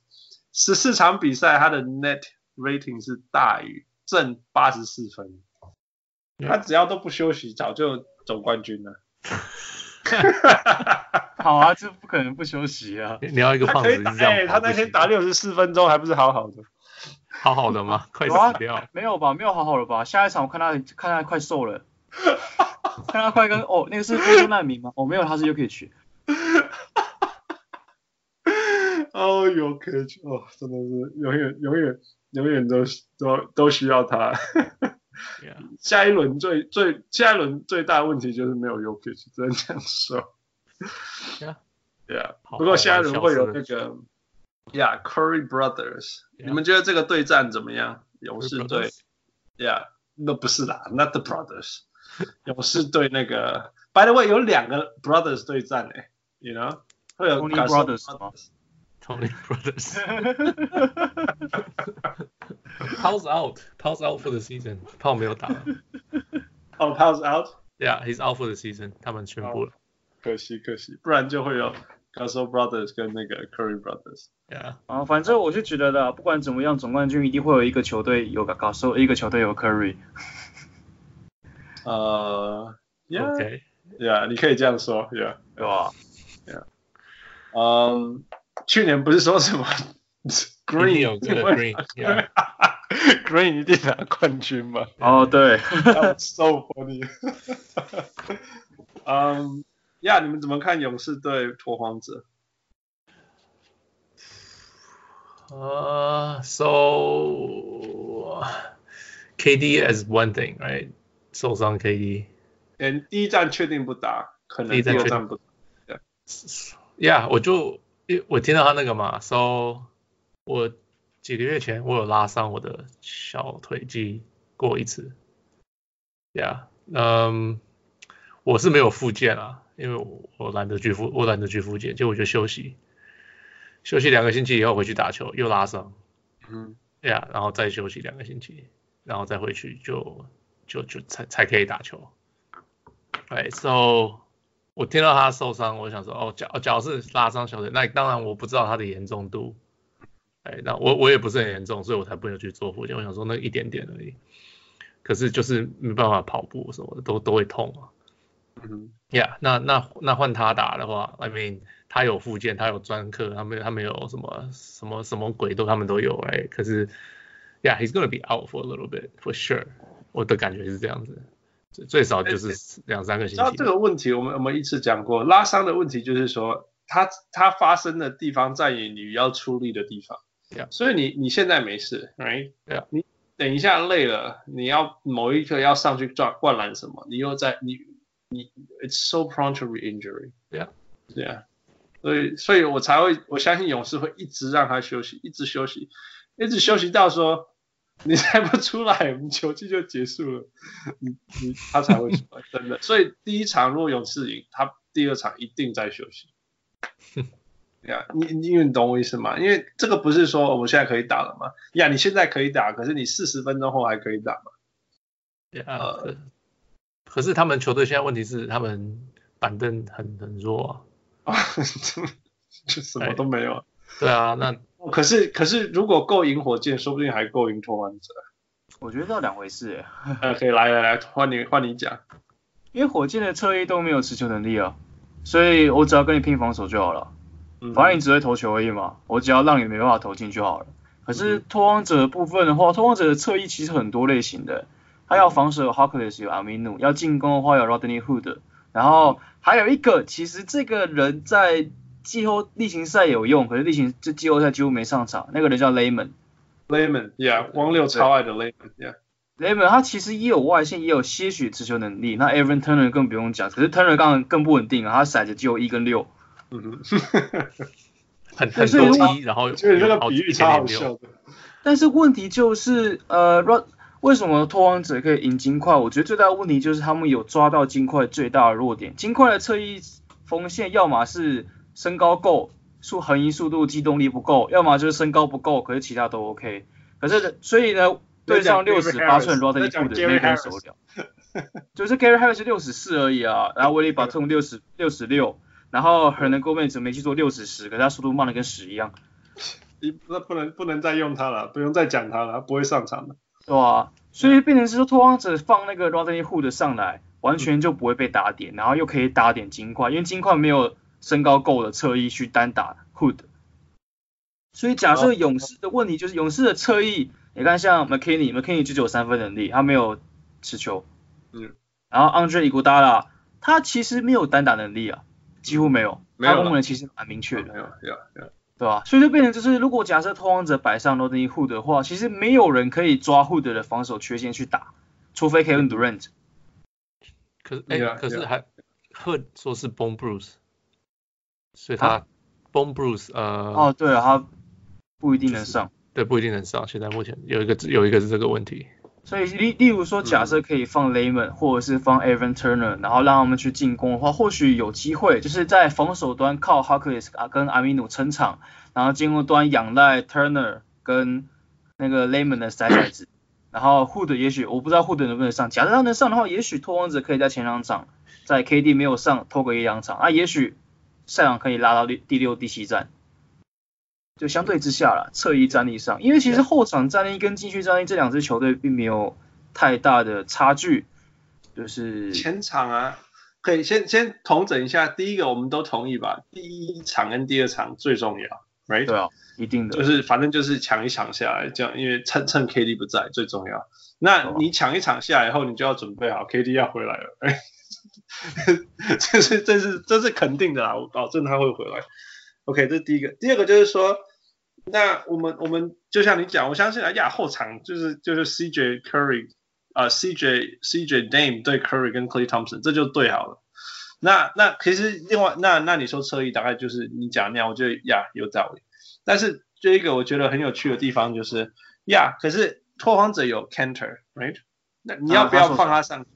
十四场比赛他的 net rating 是大于正八十四分，他只要都不休息，早就总冠军了。[LAUGHS] 好啊，这不可能不休息啊！你要一个胖子这样，哎，他那天打六十四分钟还不是好好的？好好的吗？[LAUGHS] 快死掉！没有吧？没有好好的吧？下一场我看他看他快瘦了，看他快跟哦，那个是非洲难民吗？哦，没有，他是 Jokic。哦，Jokic 哦，真的是永远、永远、永远都都都需要他。Yeah. 下一轮最最下一轮最大的问题就是没有 Jokic，只能这样说。Yeah. Yeah. 不过下一轮会有那个，Yeah，Curry Brothers，、yeah. 你们觉得这个对战怎么样？勇士队，Yeah，那不是啦，Not the Brothers，勇士队那个，By the way，有两个 Brothers 对战诶、欸。You know，会有 Brothers 吗？Tony Brothers。Powell's out. Powell's out for the season. Powell 没有打。哦、oh,，Powell's out。Yeah，he's out for the season。他们宣布了。Oh, 可惜可惜，不然就会有 Gasol Brothers 跟那个 Curry Brothers。Yeah。啊，反正我是觉得的，不管怎么样，总冠军一定会有一个球队有 Gasol，一个球队有 Curry。呃、uh,，Yeah，Yeah，、okay. 你可以这样说，Yeah，对吧？Yeah。嗯，去年不是说什么 Green 有这个 Green，Yeah。Green 一定拿冠军嘛？哦、oh,，对，so funny。嗯，呀，你们怎么看勇士对拓荒者？呃、uh,，so KD as one thing，right？受伤 KD，嗯，第一战确定不打，可能第二战不打。Yeah，我就我听到他那个嘛，so 我。几个月前我有拉伤我的小腿肌过一次，Yeah，嗯，我是没有复健啊，因为我我懒得去复，我懒得去复健，就我就休息，休息两个星期以后回去打球又拉伤，嗯，Yeah，然后再休息两个星期，然后再回去就就就才才可以打球，哎，So 我听到他受伤，我想说哦脚脚是拉伤小腿，那当然我不知道他的严重度。哎，那我我也不是很严重，所以我才不能去做复健。我想说那一点点而已，可是就是没办法跑步什么的都都会痛啊。嗯，Yeah，那那那换他打的话，I mean，他有复健，他有专科，他们他没有什么什么什么鬼都他们都有哎。可是，Yeah，he's gonna be out for a little bit for sure。我的感觉是这样子，最最少就是两三个星期。那这个问题我们我们一次讲过，拉伤的问题就是说，它它发生的地方在于你要出力的地方。Yeah. 所以你你现在没事，right？对啊，你等一下累了，你要某一刻要上去撞灌篮什么，你又在你你，it's so prone to re-injury。对啊，对啊，所以所以我才会我相信勇士会一直让他休息，一直休息，一直休息到说你再不出来，我们球季就结束了，你你他才会出来，真的。所以第一场如果勇士赢，他第二场一定在休息。呀、yeah，你你因为你懂我意思吗？因为这个不是说我们现在可以打了吗？呀、你现在可以打，可是你四十分钟后还可以打吗？呀、可是他们球队现在问题是他们板凳很很弱啊，[LAUGHS] 就什么都没有。对啊，那可是可是如果够赢火箭，说不定还够赢拓荒者。我觉得这两回事。[LAUGHS] 呃，可以来来来，换你换你讲。因为火箭的侧翼都没有持球能力啊，所以我只要跟你拼防守就好了。反正你只会投球而已嘛，我只要让你没办法投进就好了。可是拓荒者的部分的话，拓荒者的侧翼其实很多类型的，他要防守有 Harkless 有 Aminu，要进攻的话有 Rodney Hood，然后还有一个其实这个人在季后例行赛有用，可是例行这季后赛几乎没上场，那个人叫 Layman。Layman，yeah，汪六超爱的 Layman，yeah。Layman 他其实也有外线，也有些许持球能力。那 Evan Turner 更不用讲，可是 Turner 刚刚更不稳定啊，他骰子只有一跟六。嗯哼，很很多一，然后就这个比喻超好笑的。但是问题就是，呃，为什么拓荒者可以赢金块？我觉得最大的问题就是他们有抓到金块最大的弱点。金块的侧翼锋线，要么是身高够，速横移速度机动力不够，要么就是身高不够，可是其他都 OK。可是所以呢，对上六十八寸 Rodney Hood 的没人守了，就是 Gary Harris 六十四而已啊，[LAUGHS] 然后威利巴特六十六十六。然后 Hernangomez 没记错六十十，可是他速度慢的跟屎一样。你那不能不能再用他了，不用再讲他了，他不会上场的。对啊，所以变成是说拓荒者放那个 Rodney Hood 上来，完全就不会被打点，嗯、然后又可以打点金块，因为金块没有身高够的侧翼去单打 Hood。所以假设勇士的问题就是勇士的侧翼，你看像 McKinney，McKinney 就只有三分能力，他没有持球。嗯。然后 Andre Iguodala，他其实没有单打能力啊。几乎没有，没有，他功能其实蛮明确的，没有，没有，没有，对吧？所以就变成就是，如果假设拓荒者摆上 Rodney Hood 的话，其实没有人可以抓 Hood 的防守缺陷去打，除非 Kevin Durant。可是，哎、欸，可是还 Hood 说是 Bone Bruce，所以他 Bone Bruce，呃，哦，对啊，他不一定能上，对，不一定能上。现在目前有一个有一个是这个问题。所以例例如说，假设可以放 Layman 或者是放 Evan Turner，然后让他们去进攻的话，或许有机会，就是在防守端靠 Harkless 啊跟阿米努撑场，然后进攻端仰赖 Turner 跟那个 Layman 的骰骰子，[COUGHS] 然后 Hood 也许我不知道 Hood 能不能上，假设他能上的话，也许拓荒者可以在前两场，在 KD 没有上拖个一两场，啊也许赛场可以拉到第第六、第七战。就相对之下了，侧翼战力上，因为其实后场战力跟禁区战力这两支球队并没有太大的差距，就是前场啊，可以先先统整一下，第一个我们都同意吧，第一场跟第二场最重要，right？对啊，一定的，就是反正就是抢一场下来，这样，因为趁趁 KD 不在最重要，那你抢一场下来以后，你就要准备好 KD 要回来了，哎，[LAUGHS] 这是这是这是肯定的啦，我保证他会回来。OK，这是第一个。第二个就是说，那我们我们就像你讲，我相信啊，亚后场就是就是 CJ Curry 啊、呃、CJ CJ Dame 对 Curry 跟 Clay Thompson，这就对好了。那那其实另外那那你说侧翼大概就是你讲那样，我觉得呀有道理。但是这一个我觉得很有趣的地方就是呀，可是拓荒者有 Canter，right？那你要不要放他上去？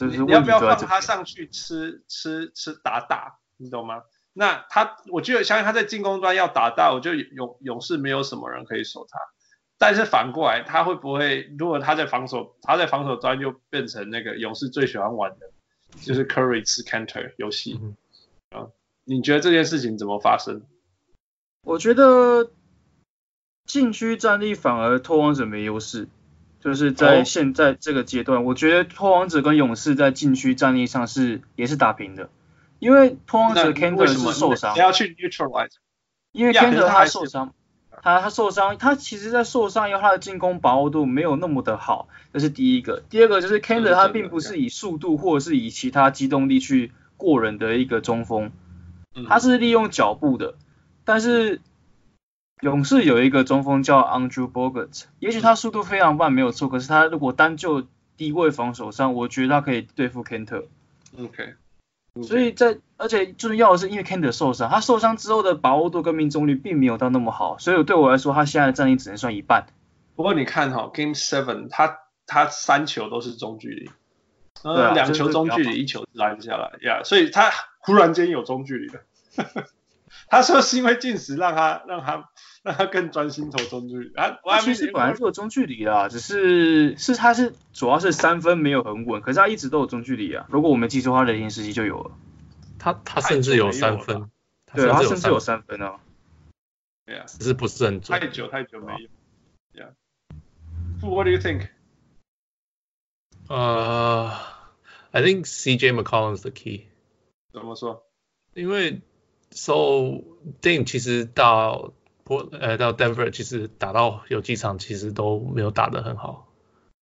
啊、你要不要放他上去吃吃吃打打？你懂吗？那他，我觉得相信他在进攻端要打大，我觉得勇勇士没有什么人可以守他。但是反过来，他会不会如果他在防守，他在防守端就变成那个勇士最喜欢玩的，就是 Curry 吃 Canter 游戏啊？你觉得这件事情怎么发生？我觉得禁区战力反而拓荒者没优势，就是在现在这个阶段，哦、我觉得拓荒者跟勇士在禁区战力上是也是打平的。因为拓荒者 Kanter 是受伤，你要去 neutralize。因为 Kanter 他受伤，他他受伤，他其实在受伤以后，他的进攻把握度没有那么的好，这是第一个。第二个就是 Kanter 他并不是以速度或者是以其他机动力去过人的一个中锋，他是利用脚步的。但是勇士有一个中锋叫 Andrew Bogut，也许他速度非常慢没有错，可是他如果单就低位防守上，我觉得他可以对付 Kanter。OK。所以在，而且重要的是，因为 Kanter 受伤，他受伤之后的把握度跟命中率并没有到那么好，所以对我来说，他现在的战力只能算一半。不过你看哈，Game Seven，他他三球都是中距离，呃，两球中距离，一球拦下来，呀，yeah, 所以他忽然间有中距离了。他说是因为进食让他让他让他更专心投中距离，啊他其实本来就有中距离啦，只是是他是主要是三分没有很稳，可是他一直都有中距离啊。如果我没记错，他雷霆时期就有了。他他甚至有三分，对，他甚至有三分哦。对啊，只是不是很准。太久太久没有。Yeah. What do you think? 呃、uh,，I think CJ McCollum is the key。怎么说？因为。So Dame 其实到波呃到 Denver 其实打到有几场其实都没有打得很好，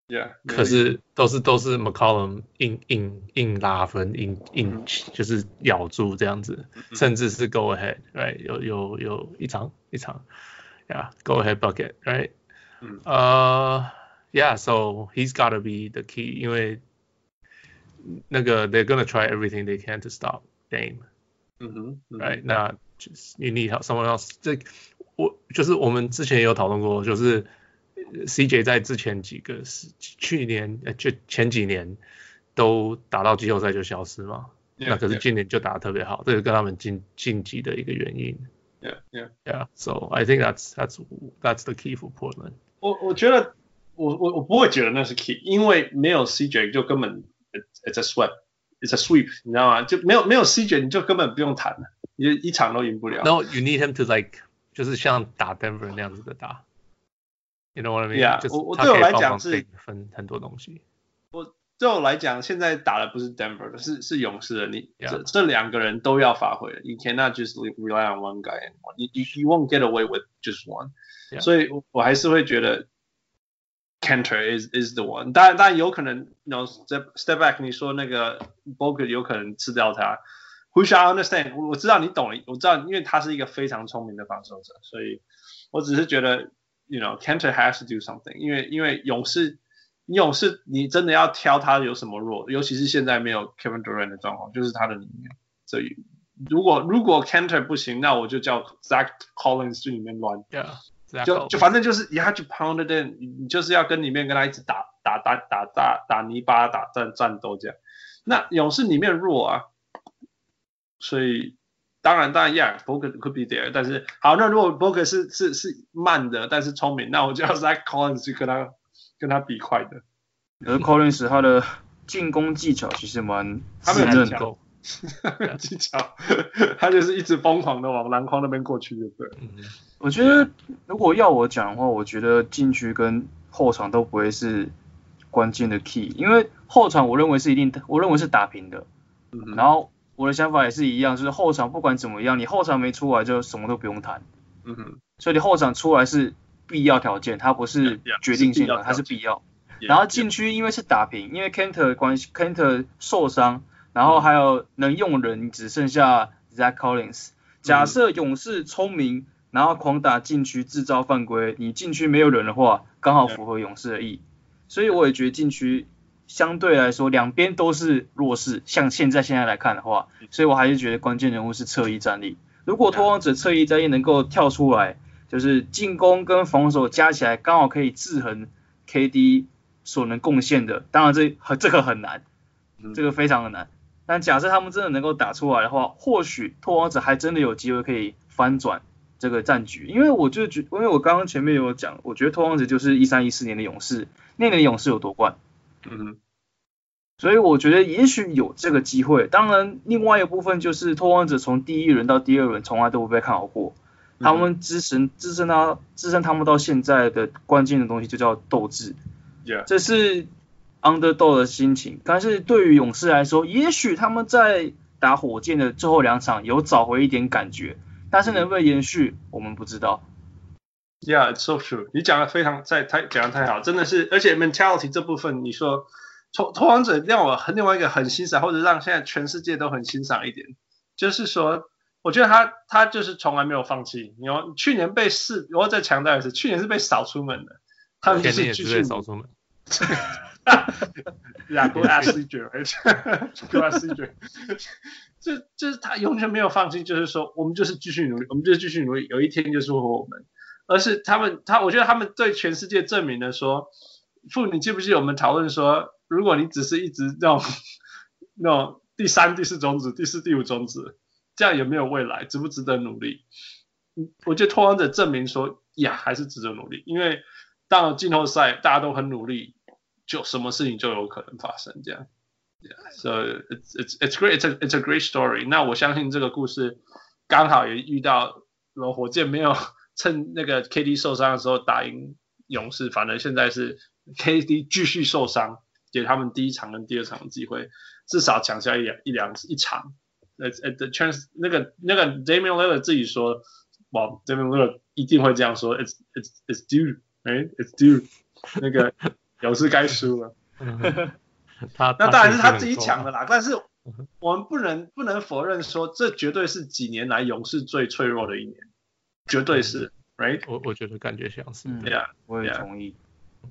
Yeah，可是都是都是 McCollum 硬硬硬拉分硬硬就是咬住这样子，甚至是 Go ahead，right 有有有一场一场，Yeah，Go ahead bucket，right，呃、uh, Yeah，so he's gotta be the key，因为那个 They're gonna try everything they can to stop Dame。 嗯哼，right，那就是 you need someone else。这我就是我们之前也有讨论过，就是 CJ 在之前几个是去年呃就前几年都打到季后赛就消失嘛，yeah, 那可是今年就打得特别好，这是跟他们晋晋级的一个原因。Yeah, yeah, yeah. So I think that's that's that's the key for Portland。我我觉得我我我不会觉得那是 key，因为没有 CJ 就根本 it's a sweat。It's a sweep，你知道吗？就没有没有 CJ，你就根本不用谈了，你一场都赢不了。No, you need him to like，就是像打 Denver 那样子的打。You know what I mean? Yeah，我我对我来讲是分很多东西。我对我来讲，现在打的不是 Denver 的，是是勇士的。你 Yeah. 这这两个人都要发挥。You cannot just rely on one guy. You you you won't get away with just one. Yeah. 所以我还是会觉得。 Kanter is is the one，当然当然有可能，no step step back，你说那个 Bogut 有可能吃掉他，Who shall understand？我我知道你懂了，我知道，因为他是一个非常聪明的防守者，所以我只是觉得，you know，Kanter has to do something，因为因为勇士，勇士你真的要挑他有什么弱，尤其是现在没有 Kevin Durant 的状况，就是他的里面，所以如果如果 Kanter 不行，那我就叫 Zach Collins 去里面乱。Yeah. 就就反正就是，you have to pound it in，你就是要跟里面跟他一直打，打打打打打泥巴打战战斗这样。那勇士里面弱啊，所以当然当然，Yeah，Bogut could be there，但是好，那如果 Bogut 是是是慢的，但是聪明，那我就要 [LAUGHS] Zach Collins 去跟他跟他比快的。而 Collins 他的进攻技巧其实蛮他们很够。[LAUGHS] 技巧，[LAUGHS] 他就是一直疯狂的往篮筐那边过去，对不对？我觉得如果要我讲的话，我觉得禁区跟后场都不会是关键的 key，因为后场我认为是一定，我认为是打平的。嗯、然后我的想法也是一样，就是后场不管怎么样，你后场没出来就什么都不用谈。嗯哼。所以你后场出来是必要条件，它不是决定性的，它是必要。然后禁区因为是打平，因为 Kanter 关系，Kanter 受伤。然后还有能用人只剩下 Zach Collins。假设勇士聪明，然后狂打禁区制造犯规，你禁区没有人的话，刚好符合勇士的意。所以我也觉得禁区相对来说两边都是弱势，像现在现在来看的话，所以我还是觉得关键人物是侧翼战力。如果拓荒者侧翼战力能够跳出来，就是进攻跟防守加起来刚好可以制衡 KD 所能贡献的，当然这这个很难，这个非常的难。但假设他们真的能够打出来的话，或许拓荒者还真的有机会可以翻转这个战局。因为我就觉，因为我刚刚前面有讲，我觉得拓荒者就是一三一四年的勇士，那年的勇士有夺冠，嗯哼，所以我觉得也许有这个机会。当然，另外一个部分就是拓荒者从第一轮到第二轮从来都不被看好过，他们支撑支撑他支撑他们到现在的关键的东西就叫斗志，Yeah. 这是。Underdog 的心情，但是对于勇士来说，也许他们在打火箭的最后两场有找回一点感觉，但是能不能延续，我们不知道。Yeah, it's so true。你讲的非常在太讲的太好，真的是，而且 mentality 这部分，你说拓拓荒者让我很另外一个很欣赏，或者让现在全世界都很欣赏一点，就是说，我觉得他他就是从来没有放弃。你说去年被四，我要再强调一次，去年是被扫出门的，他们就是继续扫出门。[LAUGHS] 呀，[LAUGHS] Go ask CJ，Go ask CJ，就就是他完全没有放弃，就是说我们就是继续努力，我们就是继续努力，有一天就是我们，而是他们他，我觉得他们对全世界证明了说，父，你记不记得我们讨论说，如果你只是一直那种那种第三、第四种子、第四、第五种子，这样有没有未来，值不值得努力？我觉得拓荒者证明说，呀，还是值得努力，因为到了季后赛大家都很努力。就什么事情就有可能发生这样，yeah，so it's it's it's great it's a it's a great story。那我相信这个故事刚好也遇到了火箭没有趁那个 KD 受伤的时候打赢勇士，反而现在是 KD 继续受伤，给他们第一场跟第二场的机会，至少抢下一两一两一场。呃呃，the chance 那个那个 Damian Lillard 自己说，哇，Damian Lillard 一定会这样说，it's it's it's due，哎，it's due，那个。 勇士该输了，[LAUGHS] 他那当然是他自己抢的啦。但是我们不能不能否认说，这绝对是几年来勇士最脆弱的一年，绝对是，right？我我觉得感觉像是，yeah，我也同意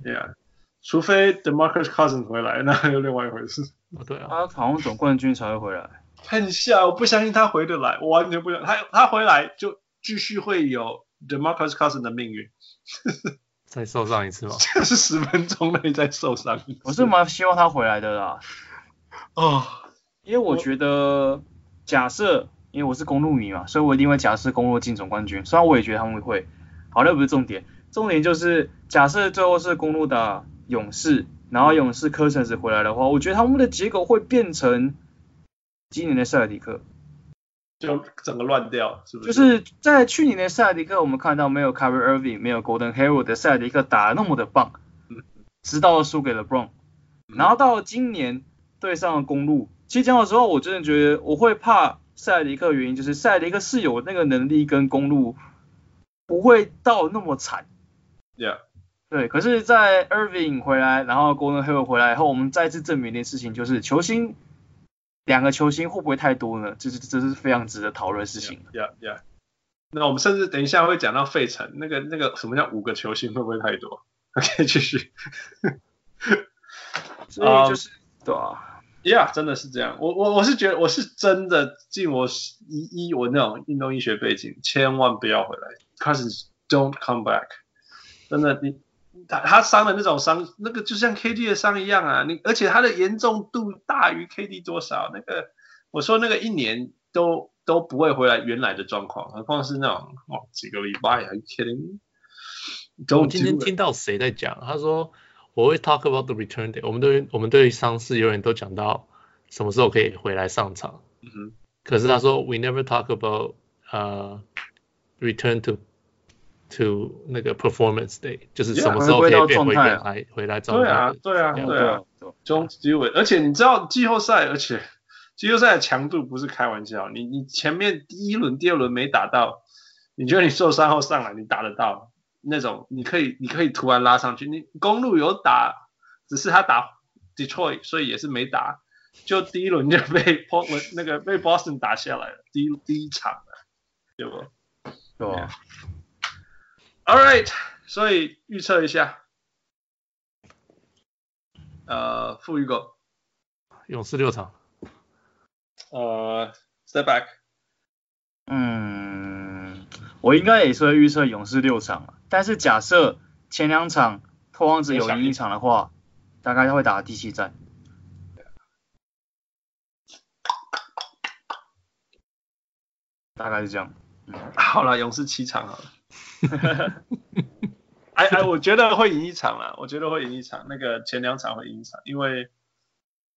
，yeah。除非 DeMarcus Cousins 回来，那又另外一回事。对啊，他好像总冠军才会回来。很像，我不相信他回得来，我完全不相信他他回来就继续会有 DeMarcus Cousins 的命运。再受伤一次吗？[LAUGHS] 就是十分钟内再受伤一次。我是蛮希望他回来的啦。哦，因为我觉得，假设，因为我是公路迷嘛，所以我一定会假设公路进总冠军。虽然我也觉得他们会。好，那不是重点，重点就是假设最后是公路打勇士，然后勇士科森斯回来的话，我觉得他们的结果会变成今年的塞尔迪克。就整个乱掉，是不是？就是在去年的塞迪克，我们看到没有 Kyrie Irving，没有 Golden Hayward 的塞迪克打得那么的棒，直到输给了 LeBron。然后到了今年对上了公路，其实讲的时候，我真的觉得我会怕塞迪克的原因就是塞迪克是有那个能力跟公路不会到那么惨。Yeah，对。可是，在 Irving 回来，然后 Golden Hayward 回来以后，我们再次证明一件事情，就是球星。两个球星会不会太多呢？这是这是非常值得讨论的事情。Yeah, yeah. 那我们甚至等一下会讲到费城，那个那个什么叫五个球星会不会太多？OK，[LAUGHS] 继续。[LAUGHS] 所以就是、um, 对啊，Yeah，真的是这样。我我我是觉得我是真的尽我一一我那种运动医学背景，千万不要回来。Cousins don't come back。真的，你他他伤的那种伤，那个就像 KD 的伤一样啊，你而且他的严重度大于 KD 多少？那个我说那个一年都都不会回来原来的状况，何况是那种哦几个礼拜？Are you kidding 我今天听到谁在讲？他说我会 talk about the return day。我们对我们对于伤势永远都讲到什么时候可以回来上场。嗯哼。可是他说 we never talk about 呃、uh, return to to 那个 performance day，就是什么时候可以变回来、yeah, 回来状态。对啊，对啊，对啊。中机会，而且你知道季后赛，而且季后赛的强度不是开玩笑。你你前面第一轮、第二轮没打到，你觉得你受伤后上来你打得到？那种你可以，你可以突然拉上去。你公路有打，只是他打 Detroit，所以也是没打。就第一轮就被 Portland 那个被 Boston 打下来了，第一第一场的，对不？对。Yeah. All right，所以预测一下，呃，负一个，勇士六场。呃，Step back。嗯，我应该也是会预测勇士六场。但是假设前两场拓荒者有赢一场的话，大概会打第七战。大概是这样。嗯、好了，勇士七场好了。[LAUGHS] 哎哎，我觉得会赢一场啦，我觉得会赢一场。那个前两场会赢一场，因为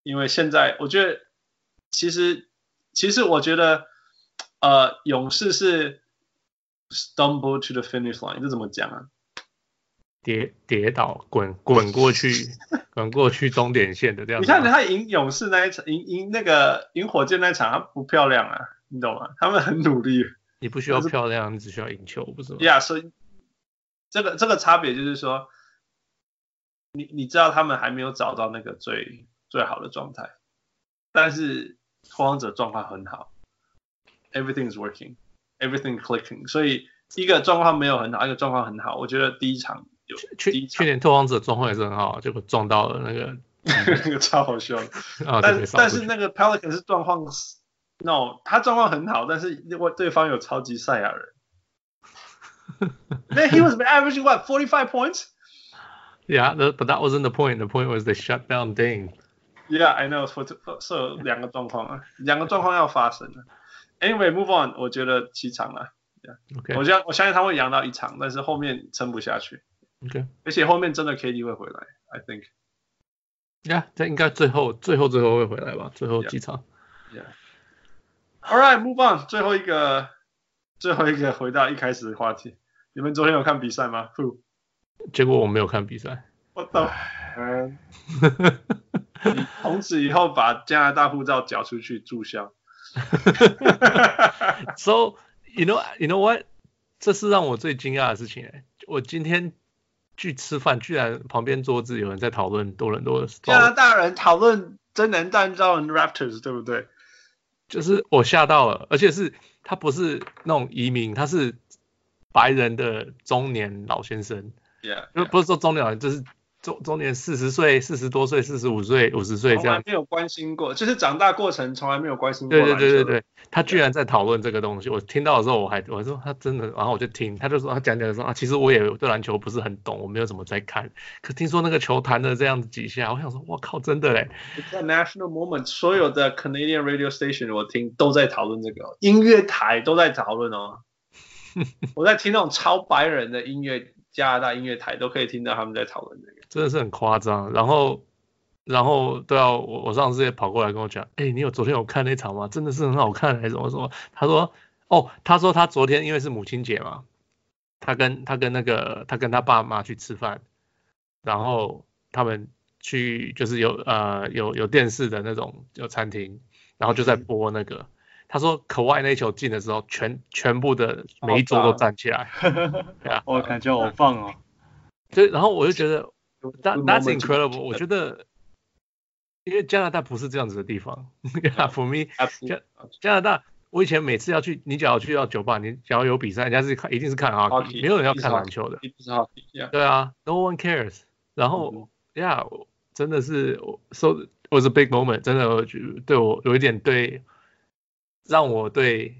因为现在我觉得其实其实我觉得呃勇士是。Stumble to the finish line，这怎么讲啊？跌跌倒，滚滚过去，[LAUGHS] 滚过去终点线的这样子。你看他赢勇士那一场，赢赢那个赢火箭那一场，他不漂亮啊，你懂吗？他们很努力。你不需要漂亮，你只需要赢球，不是吗？呀，所以这个这个差别就是说，你你知道他们还没有找到那个最最好的状态，但是拓荒者状况很好，everything is working。Everything clicking，所以一个状况没有很好，一个状况很好。我觉得第一场有去去年拓荒者状况也是很好，结果撞到了那个 [LAUGHS] 那个超好笑的。[LAUGHS] 但但是那个 Pelican 是状况，no，他状况很好，但是因为对方有超级赛亚人。Man, he was averaging what forty five points? Yeah, but that wasn't the point. The point was they shut down Dane. Yeah, I know. For so 两个状况啊，两个状况要发生的。Anyway, move on。我觉得七场了，yeah. 我相我相信他会养到一场，但是后面撑不下去。OK，而且后面真的 KD 会回来，I think。Yeah，这应该最后最后最后会回来吧？最后几场。Yeah. All right, move on。最后一个最后一个回到一开始的话题，你们昨天有看比赛吗？结果我没有看比赛。我操！嗯。从此以后把加拿大护照缴出去注销。[LAUGHS] So you know you know what？这是让我最惊讶的事情哎！我今天去吃饭，居然旁边桌子有人在讨论多伦多的加拿大人讨论真人诞造 Raptors，对不对？就是我吓到了，而且是他不是那种移民，他是白人的中年老先生，Yeah，, yeah. 不是说中年老人，就是。中中年四十岁、四十多岁、四十五岁、五十岁这样，没有关心过，就是长大过程从来没有关心过。对对对对对，他居然在讨论这个东西，我听到的时候我还我说他真的，然后我就听，他就说他讲讲说啊，其实我也对篮球不是很懂，我没有怎么在看，可听说那个球弹了这样子几下，我想说我靠，真的嘞。在 National Moment 所有的 Canadian Radio Station 我听都在讨论这个，音乐台都在讨论哦。[LAUGHS] 我在听那种超白人的音乐。加拿大音乐台都可以听到他们在讨论这个，真的是很夸张。然后，然后对啊，我我上次也跑过来跟我讲，哎，你有昨天有看那场吗？真的是很好看还是什么什么？他说，哦，他说他昨天因为是母亲节嘛，他跟他跟那个他跟他爸妈去吃饭，然后他们去就是有呃有有电视的那种有餐厅，然后就在播那个。嗯他说：“可外那球进的时候，全全部的每一桌都站起来，[LAUGHS] 我感觉好棒哦。对，然后我就觉得，That that's incredible。我觉得，因为加拿大不是这样子的地方。[LAUGHS] For me，加加拿大，我以前每次要去，你只要去到酒吧，你只要有比赛，人家是看，一定是看 hockey，没有人要看篮球的。对啊，No one cares。然后，Yeah，真的是，So was a big moment。真的，对我有一点对。”让我对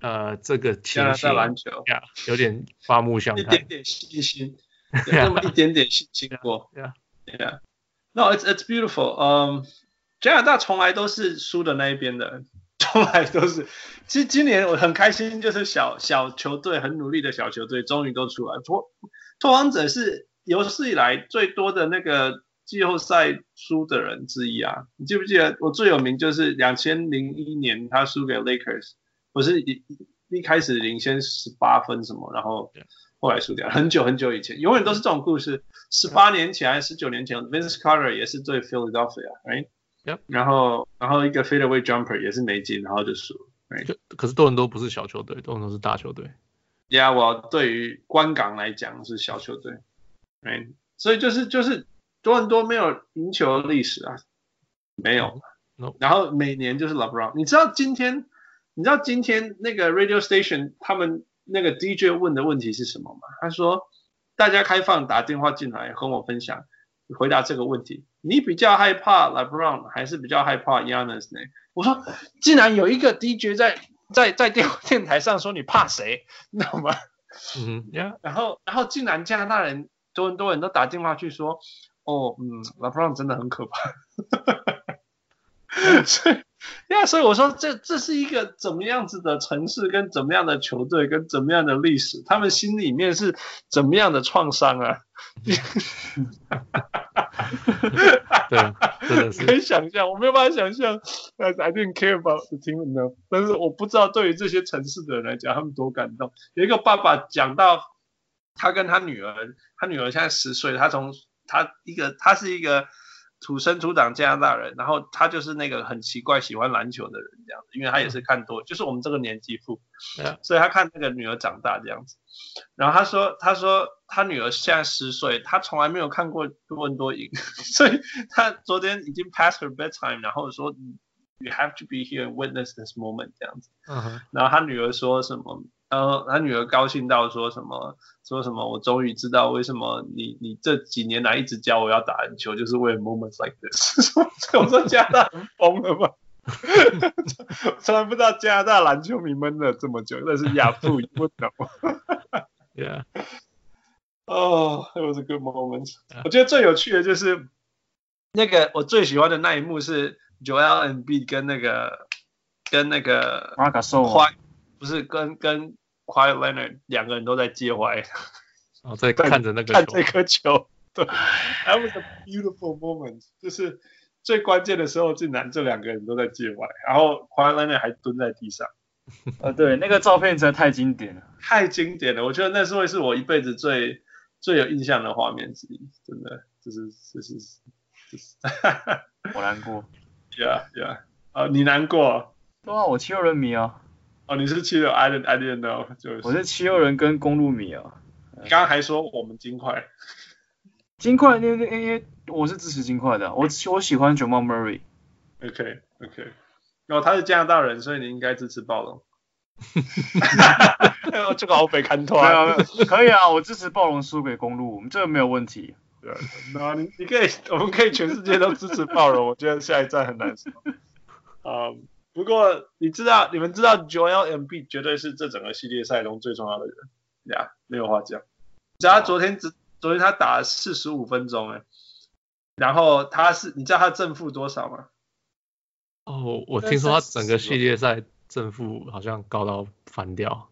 呃这个情形篮球呀有点刮目相看，一点点信心。[LAUGHS] 有那么一点点信心过。Yeah, yeah. No, it's it's beautiful. Um, 加拿大从来都是输的那一边的，[LAUGHS] 从来都是。其实今年我很开心，就是小小球队很努力的小球队终于都出来。拓拓荒者是有史以来最多的那个季后赛输的人之一啊！你记不记得我最有名就是两千零一年他输给 Lakers，我是一一开始领先十八分什么，然后后来输掉。很久很久以前，永远都是这种故事。十八年前还是十九年前，Vince Carter 也是对 Philadelphia，right？Yep. 然后，然后一个 fadeaway jumper 也是没进，然后就输。就可是多伦多不是小球队，多伦多是大球队。Yeah，我对于观港来讲是小球队。Right？所以就是就是多伦多没有赢球的历史啊，没有。No. 然后每年就是 LeBron。你知道今天，你知道今天那个 radio station 他们那个 DJ 问的问题是什么嘛？他说大家开放打电话进来和我分享。回答这个问题，你比较害怕 LeBron 还是比较害怕 Giannis 呢？我说，竟然有一个 DJ 在在在电电台上说你怕谁，你知道吗？嗯。然后然后竟然加拿大人多很多人都打电话去说，哦，嗯，LeBron 真的很可怕。[LAUGHS] 所以 [LAUGHS] 呀，所以我说这这是一个怎么样子的城市，跟怎么样的球队，跟怎么样的历史，他们心里面是怎么样的创伤啊？[LAUGHS] 对，真的是可以想象，我没有办法想象。I didn't care about the team enough，但是我不知道对于这些城市的人来讲，他们多感动。有一个爸爸讲到，他跟他女儿，他女儿现在十岁，他从他一个，他是一个。土生土长加拿大人，然后他就是那个很奇怪喜欢篮球的人这样子，因为他也是看多，就是我们这个年纪父.所以他看那个女儿长大这样子。然后他说，他说他女儿现在十岁，他从来没有看过多伦多赢，[LAUGHS] 所以他昨天已经 past her bedtime，然后说 you have to be here and witness this moment 这样子。Uh. 然后他女儿说什么？然后他女儿高兴到说什么？说什么？我终于知道为什么你你这几年来一直教我要打篮球，就是为了 moments like this。[LAUGHS] 我说加拿大很疯了吧？[LAUGHS] 从来不知道加拿大篮球迷闷了这么久，但是亚父不懂。Yeah. Oh, it was a good moment. Yeah. 我觉得最有趣的就是那个我最喜欢的那一幕是 Joel Embiid 跟那个跟那个是跟跟 Quiet Leonard 两个人都在介怀，然后、哦、在看着那个看这颗球，对，[LAUGHS] That was a beautiful moment，就是最关键的时候，竟然这两个人都在介怀，然后 Quiet Leonard 还蹲在地上，呃，[LAUGHS] 对，那个照片真的太经典了，太经典了，我觉得那是会是我一辈子最最有印象的画面之一，真的，就是就是就是，[LAUGHS] 我难过，Yeah Yeah，啊，你难过？对啊，我七六人迷啊。哦，你是七六，I didn't I didn't know，就是我是七六人跟公路迷啊。你刚刚还说我们金块，金块那那因为我是支持金块的，我我喜欢 Jamal Murray。OK OK，然后他是加拿大人，所以你应该支持暴龙。[LAUGHS] 这个好被看透啊！可以啊，我支持暴龙输给公鹿，这个没有问题。对，那你你可以，我们可以全世界都支持暴龙，我觉得下一站很难受。[LAUGHS] 嗯。不过你知道，你们知道 Joel Embiid 绝对是这整个系列赛中最重要的人呀没有话讲。只要他昨天只昨天他打了四十五分钟哎，然后他是你知道他正负多少吗？哦，我听说他整个系列赛正负好像高到翻掉，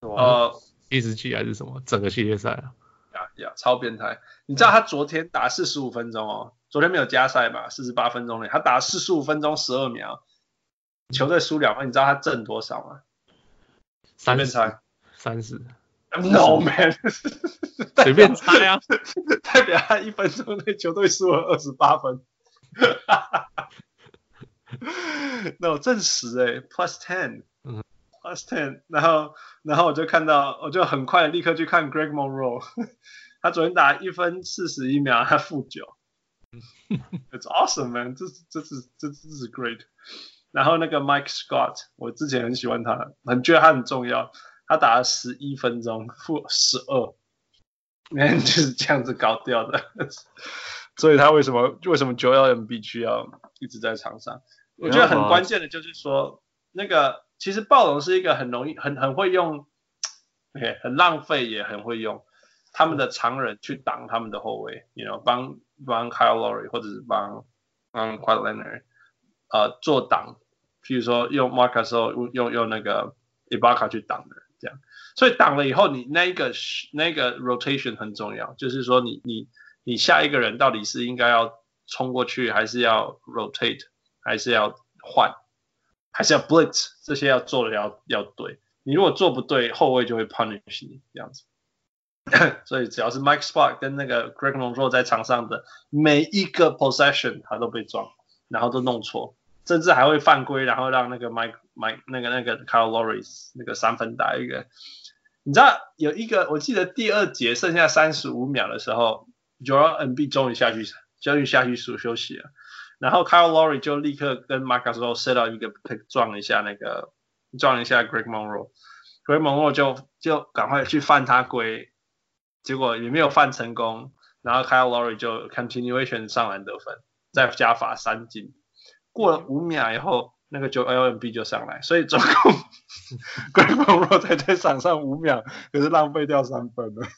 呃，一直几还是什么？整个系列赛啊，呀呀，超变态！你知道他昨天打四十五分钟哦，昨天没有加赛嘛，四十八分钟内他打四十五分钟十二秒。球队输两分，你知道他挣多少吗？随便猜，三十。No man，[LAUGHS] 随便猜啊，[LAUGHS] 代表他一分钟内球队输了二十八分。[LAUGHS] No，正十哎，plus ten，嗯，plus ten。然后，然后我就看到，我就很快立刻去看 Greg Monroe，他昨天打一分四十一秒，他负九。It's awesome, man！这是，这是，这，这是 great。然后那个 Mike Scott，我之前很喜欢他，很觉得他很重要。他打了十一分钟，负十二，嗯，[LAUGHS] 就是这样子搞掉的。[LAUGHS] 所以他为什么为什么 Joel Embiid 需要一直在场上？我觉得很关键的就是说，那个其实暴龙是一个很容易、很很会用，很浪费也很会用。他们的长人去挡他们的后卫，you know，帮帮 Kyle Lowry 或者是帮帮 Kawhi Leonard 呃做挡，譬如说用 Mark 的时候用用那个 Ibaka 去挡的这样，所以挡了以后，你那一个那个 rotation 很重要，就是说你你你下一个人到底是应该要冲过去，还是要 rotate，还是要换，还是要 blitz，这些要做的要要对，你如果做不对，后卫就会 punish 你这样子。[COUGHS] 所以只要是 Mike Spock 跟那个 Greg Monroe 在场上的每一个 possession，他都被撞，然后都弄错，甚至还会犯规，然后让那个 Mike Mike 那个那个 Kyle Lowry 那个三分打一个。你知道有一个，我记得第二节剩下三十五秒的时候，Joel Embiid 终于下去，终于下去数休息了，然后 Kyle Lowry 就立刻跟 Marc u s o set 到一个撞一下那个撞一下 Greg Monroe，Greg Monroe 就就赶快去犯他规。结果也没有犯成功，然后 Kyle Lowry 就 continuation 上篮得分，再加罚三进。过了五秒以后，那个 Joel Embiid 就上来，所以总共 Greg Monroe 才在场上五秒，可是浪费掉三分了。[LAUGHS]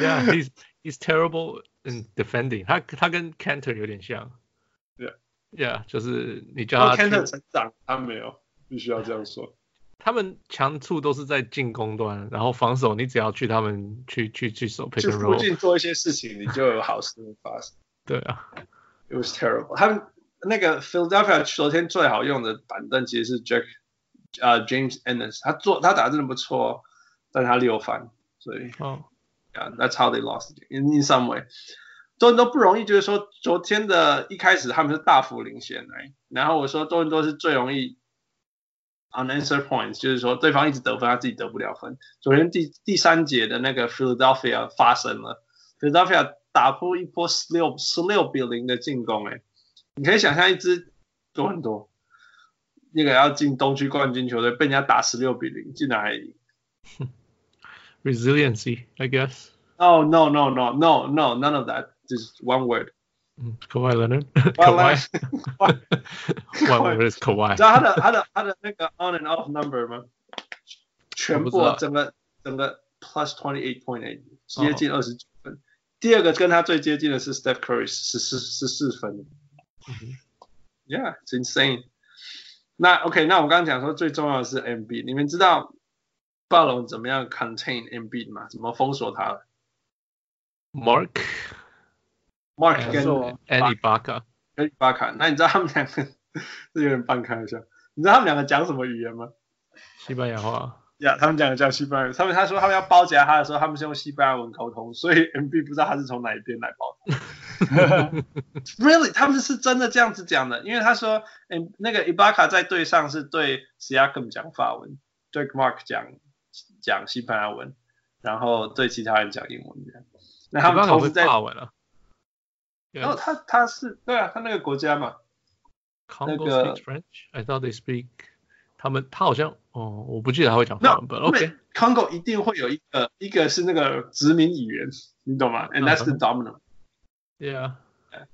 Yeah, he's he's terrible in defending. 他他跟 Cantor 有点像。Yeah, yeah，就是你叫他 Cantor 成长，他没有，必须要这样说。[LAUGHS] 他们强处都是在进攻端，然后防守你只要去他们去去去守 pick and roll，附近做一些事情，你就有好事发生。对啊 ，It was terrible。他们那个 Philadelphia 昨天最好用的板凳其实是 Jack 啊、uh, James Ennis，他做他打得真的不错，但他六犯，所以哦、oh.，Yeah，that's how they lost in in some way。多伦多不容易，就是说昨天的一开始他们是大幅领先来，然后我说多伦多是最容易。unanswered points 就是说对方一直得分，他自己得不了分。昨天第第三节的那个 Philadelphia 发生了，Philadelphia 打破一波十六十六比零的进攻，哎，你可以想象一支多很多，那个要进东区冠军球队被人家打十六比零，竟然还赢。[LAUGHS] Resiliency, I guess. Oh no no no no no none of that. Just one word. Kawhi Leonard, Kawhi, Kawhi, what is Kawhi？知道他的他的他的那个 [LAUGHS] on and off number 吗？全部整个整个 plus twenty eight point eight，接近二十九分。Oh. 第二个跟他最接近的是 Steph Curry，十四十四分。Mm -hmm. Yeah, it's insane。那 OK，那我刚刚讲说最重要的是 MB，你们知道暴龙怎么样 contain MB 吗？怎么封锁他？Mark。Mark 跟 Anibaca，Anibaca，那你知道他们两个 [LAUGHS] 是有点半开玩笑，你知道他们两个讲什么语言吗？西班牙话。呀、yeah，他们讲的叫西班牙语。他们他说他们要包夹他的时候，他们是用西班牙文沟通，所以 [LAUGHS] MB 不知道他是从哪一边来包他。[LAUGHS] Really，他们是真的这样子讲的，因为他说，嗯，那个 Ibaka 在队上是对 Siakam 讲法文，对 Mark 讲讲西班牙文，然后对其他人讲英文这样。那他们同时在法文啊。然后他他是对啊，他那个国家嘛，Congo、那个 speaks French，I thought they speak，他们他好像哦，我不记得他会讲法文，but OK，Congo 一定会有一个一个是那个殖民语言，你懂吗？And that's the dominant，yeah，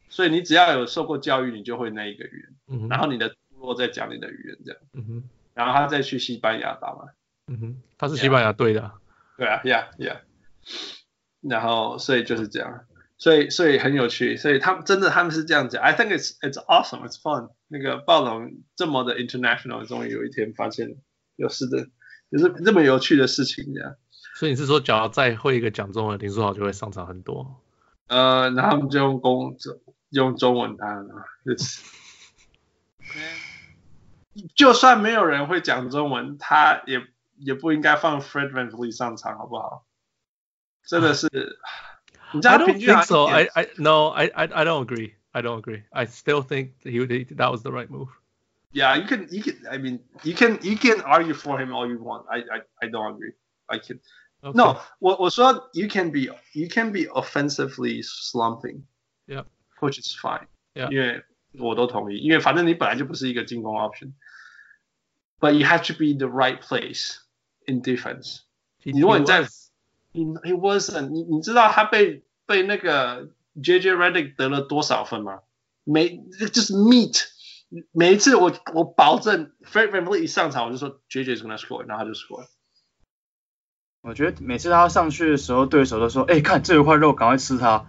所以你只要有受过教育，你就会那一个语言，然后你的部落在讲你的语言这样，嗯哼，然后他再去西班牙打嘛，嗯哼，他是西班牙队的，对啊，yeah yeah，然后所以就是这样。所以，所以很有趣，所以他们真的他们是这样讲。I think it's it's awesome, it's fun。那个暴龙这么的 international，终于有一天发现有是的，就是这么有趣的事情这样。所以你是说，只要再会一个讲中文，林书豪就会上场很多？呃，然后他们就用公用中文打了，就是。就算没有人会讲中文，他也也不应该放 Fred VanVleet 上场，好不好？真的是。[LAUGHS] I don't think so. I I no. I I I don't agree. I don't agree. I still think he, he that was the right move. Yeah, you can you can. I mean, you can you can argue for him all you want. I I I don't agree. I can. Okay. No, 我我说 you can be you can be offensively slumping. Yeah, which is fine. Yeah. 因为我都同意，因为反正你本来就不是一个进攻 option. But you have to be the right place in defense. 如果你在 He wasn't，你你知道他被被那个 JJ Redick 得了多少分吗？每就是 meet，每一次我我保证 Fred VanVleet 一上场我就说 JJ is gonna score，然后他就 score。我觉得每次他上去的时候，对手都说：“哎、欸，看这有块肉，赶快吃它。”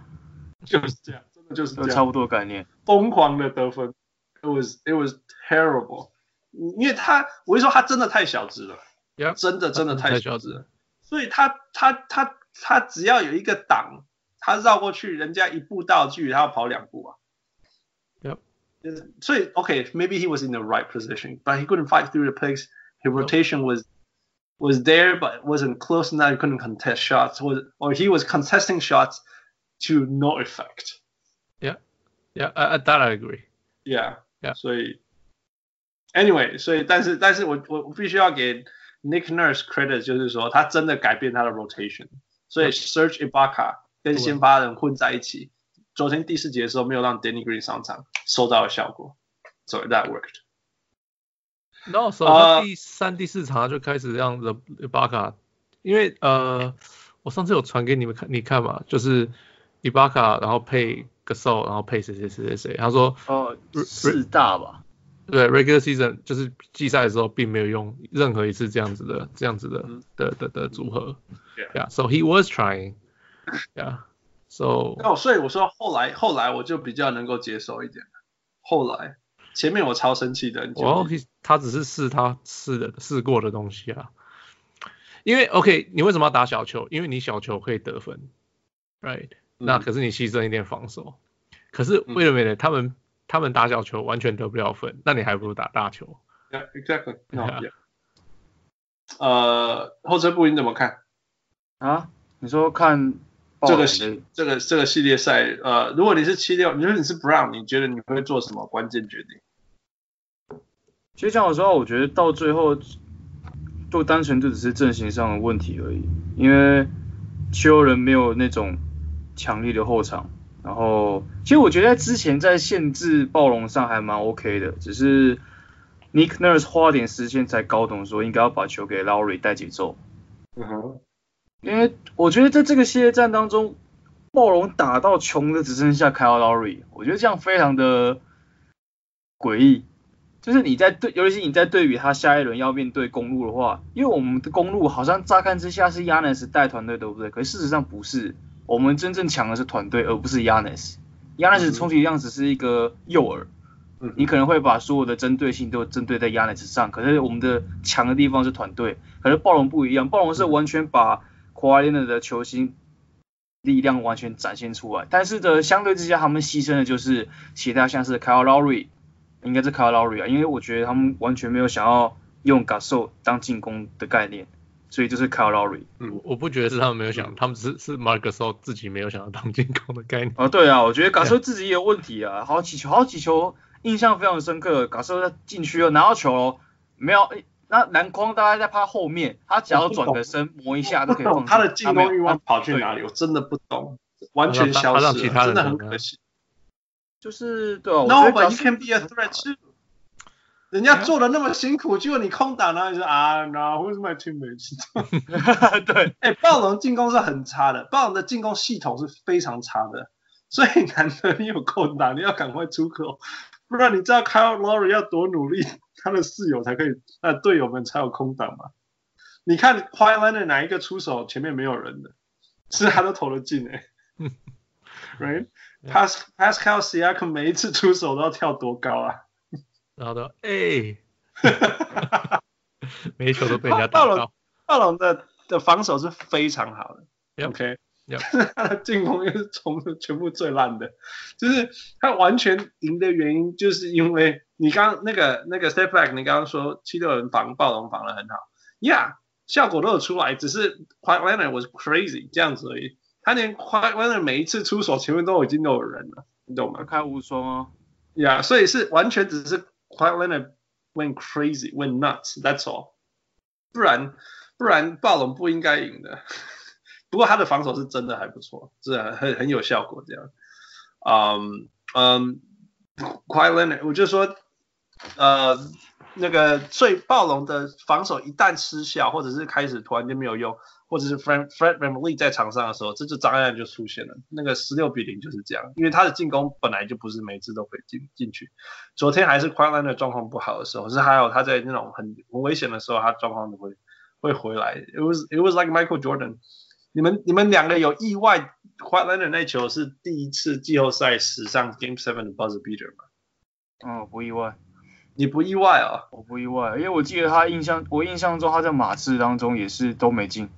就是这样，真的就是这样，差不多概念。疯狂的得分，it was it was terrible。因为他，我跟你说，他真的太小只了，yeah, 真的真的太小只了。所以他他他他，他只要有一个挡，他绕过去，人家一步到距离，他要跑两步啊。Yep. 所以，OK，maybe、okay, he was in the right position，but he couldn't fight through the place. His rotation was was there, but wasn't close enough. He couldn't contest shots, was or he was contesting shots to no effect. Yeah, yeah, I, that I agree. Yeah, yeah. 所以，anyway，所以但是但是我我我必须要给 Nick Nurse credit，就是说他真的改变他的 rotation。所以 Serge Ibaka 跟先发人混在一起，昨天第四节的时候没有让 Danny Green 上场，收到了效果。So that worked. 那时候第三、uh, 第四场就开始让 The Ibaka，因为呃，我上次有传给你们看，你看嘛，就是 Ibaka，然后配 Gasol，然后配谁谁谁谁谁，他说哦四大吧，对，Regular Season 就是季赛的时候并没有用任何一次这样子的这样子的、嗯、的的的组合，Yeah，so he was trying，Yeah，so 那我，所以我说后来后来我就比较能够接受一点，后来。前面我超生气的，哦，他只是试他试的试过的东西啊。因为 OK，你为什么要打小球？因为你小球可以得分，right？、嗯、那可是你牺牲一点防守。可是为了没呢？他们他们打小球完全得不了分，那你还不如打大球。Yeah, exactly. No, yeah. 呃，后撤步你怎么看？啊？你说看这个系这个这个系列赛？呃，如果你是七六，你说你是 Brown，你觉得你会做什么关键决定？其实讲老实话，我觉得到最后，就单纯就只是阵型上的问题而已。因为七人没有那种强力的后场，然后其实我觉得在之前在限制暴龙上还蛮 OK 的，只是 Nick Nurse 花点时间才搞懂说应该要把球给 Lowry 带节奏。嗯哼。因为我觉得在这个系列战当中，暴龙打到穷的只剩下 Kyle Lowry，我觉得这样非常的诡异。就是你在对，尤其是你在对比他下一轮要面对公路的话，因为我们的公路好像乍看之下是 Giannis 带团队，对不对？可是事实上不是，我们真正强的是团队，而不是 Giannis。Giannis 充其量只是一个诱饵，你可能会把所有的针对性都针对在 Giannis 上，可是我们的强的地方是团队。可是暴龙不一样，暴龙是完全把 Kawhi Leonard 的球星力量完全展现出来，但是的相对之下，他们牺牲的就是其他像是 Kyle Lowry。应该是 Kyle Lowry 啊，因为我觉得他们完全没有想要用 Gasol 当进攻的概念，所以就是 Kyle Lowry。嗯，我不觉得是他们没有想，嗯、他们只是是 Marc Gasol 自己没有想要当进攻的概念。啊，对啊，我觉得 Gasol 自己也有问题啊，好几球，好几球印象非常深刻，Gasol 在禁区哦，拿到球没有，那篮筐大概在他后面，他只要转个身磨一下都可以放。他的进攻欲望跑去哪里？我真的不懂，完全消失了，真的很可惜。就是对啊，No, but you can be a threat too。人家做的那么辛苦，结果你空打，然后你说啊，No，who's my teammate？[LAUGHS] 对，哎，暴龙进攻是很差的，暴龙的进攻系统是非常差的，所以难得你有空打，你要赶快出口，不然你知道 Kyle Lowry 要多努力，他的室友才可以，那队友们才有空档嘛。你看 Kawhi Leonard 哪一个出手前面没有人的，是他都投得进 [LAUGHS] 哎，Right？Pas Pascal Siakam 每一次出手都要跳多高啊？然后都哎，[LAUGHS] 每一球都被人家打到。暴龙的的防守是非常好的 [LAUGHS] 他的进攻又是从全部最烂的，就是他完全赢的原因，就是因为你刚那个那个 step back，你刚刚说七六人防暴龙防的很好，Yeah，效果都有出来，只是 Kawhi Leonard was crazy 这样子而已。他连快完了每一次出手前面都已经都有人了，你懂吗？开无双哦，呀，yeah, 所以是完全只是 Kawhi Leonard went crazy, went nuts, that's all。不然不然暴龙不应该赢的。不过他的防守是真的还不错，是很很有效果这样。嗯嗯，Kawhi Leonard 我就说，呃，那个最暴龙的防守一旦失效，或者是开始突然间没有用。或者是 Fred Fred VanVleet 在场上的时候，这就障碍就出现了。那个十六比零就是这样，因为他的进攻本来就不是每次都可以进进去。昨天还是 Kawhi Leonard 的状况不好的时候，是还有他在那种很很危险的时候，他状况都会会回来。It was it was like Michael Jordan。你们你们两个有意外，Kawhi Leonard 那球是第一次季后赛史上 Game Seven 的 buzzer beater 吗？哦，不意外。你不意外啊？我不意外，因为我记得他印象，我印象中他在马刺当中也是都没进。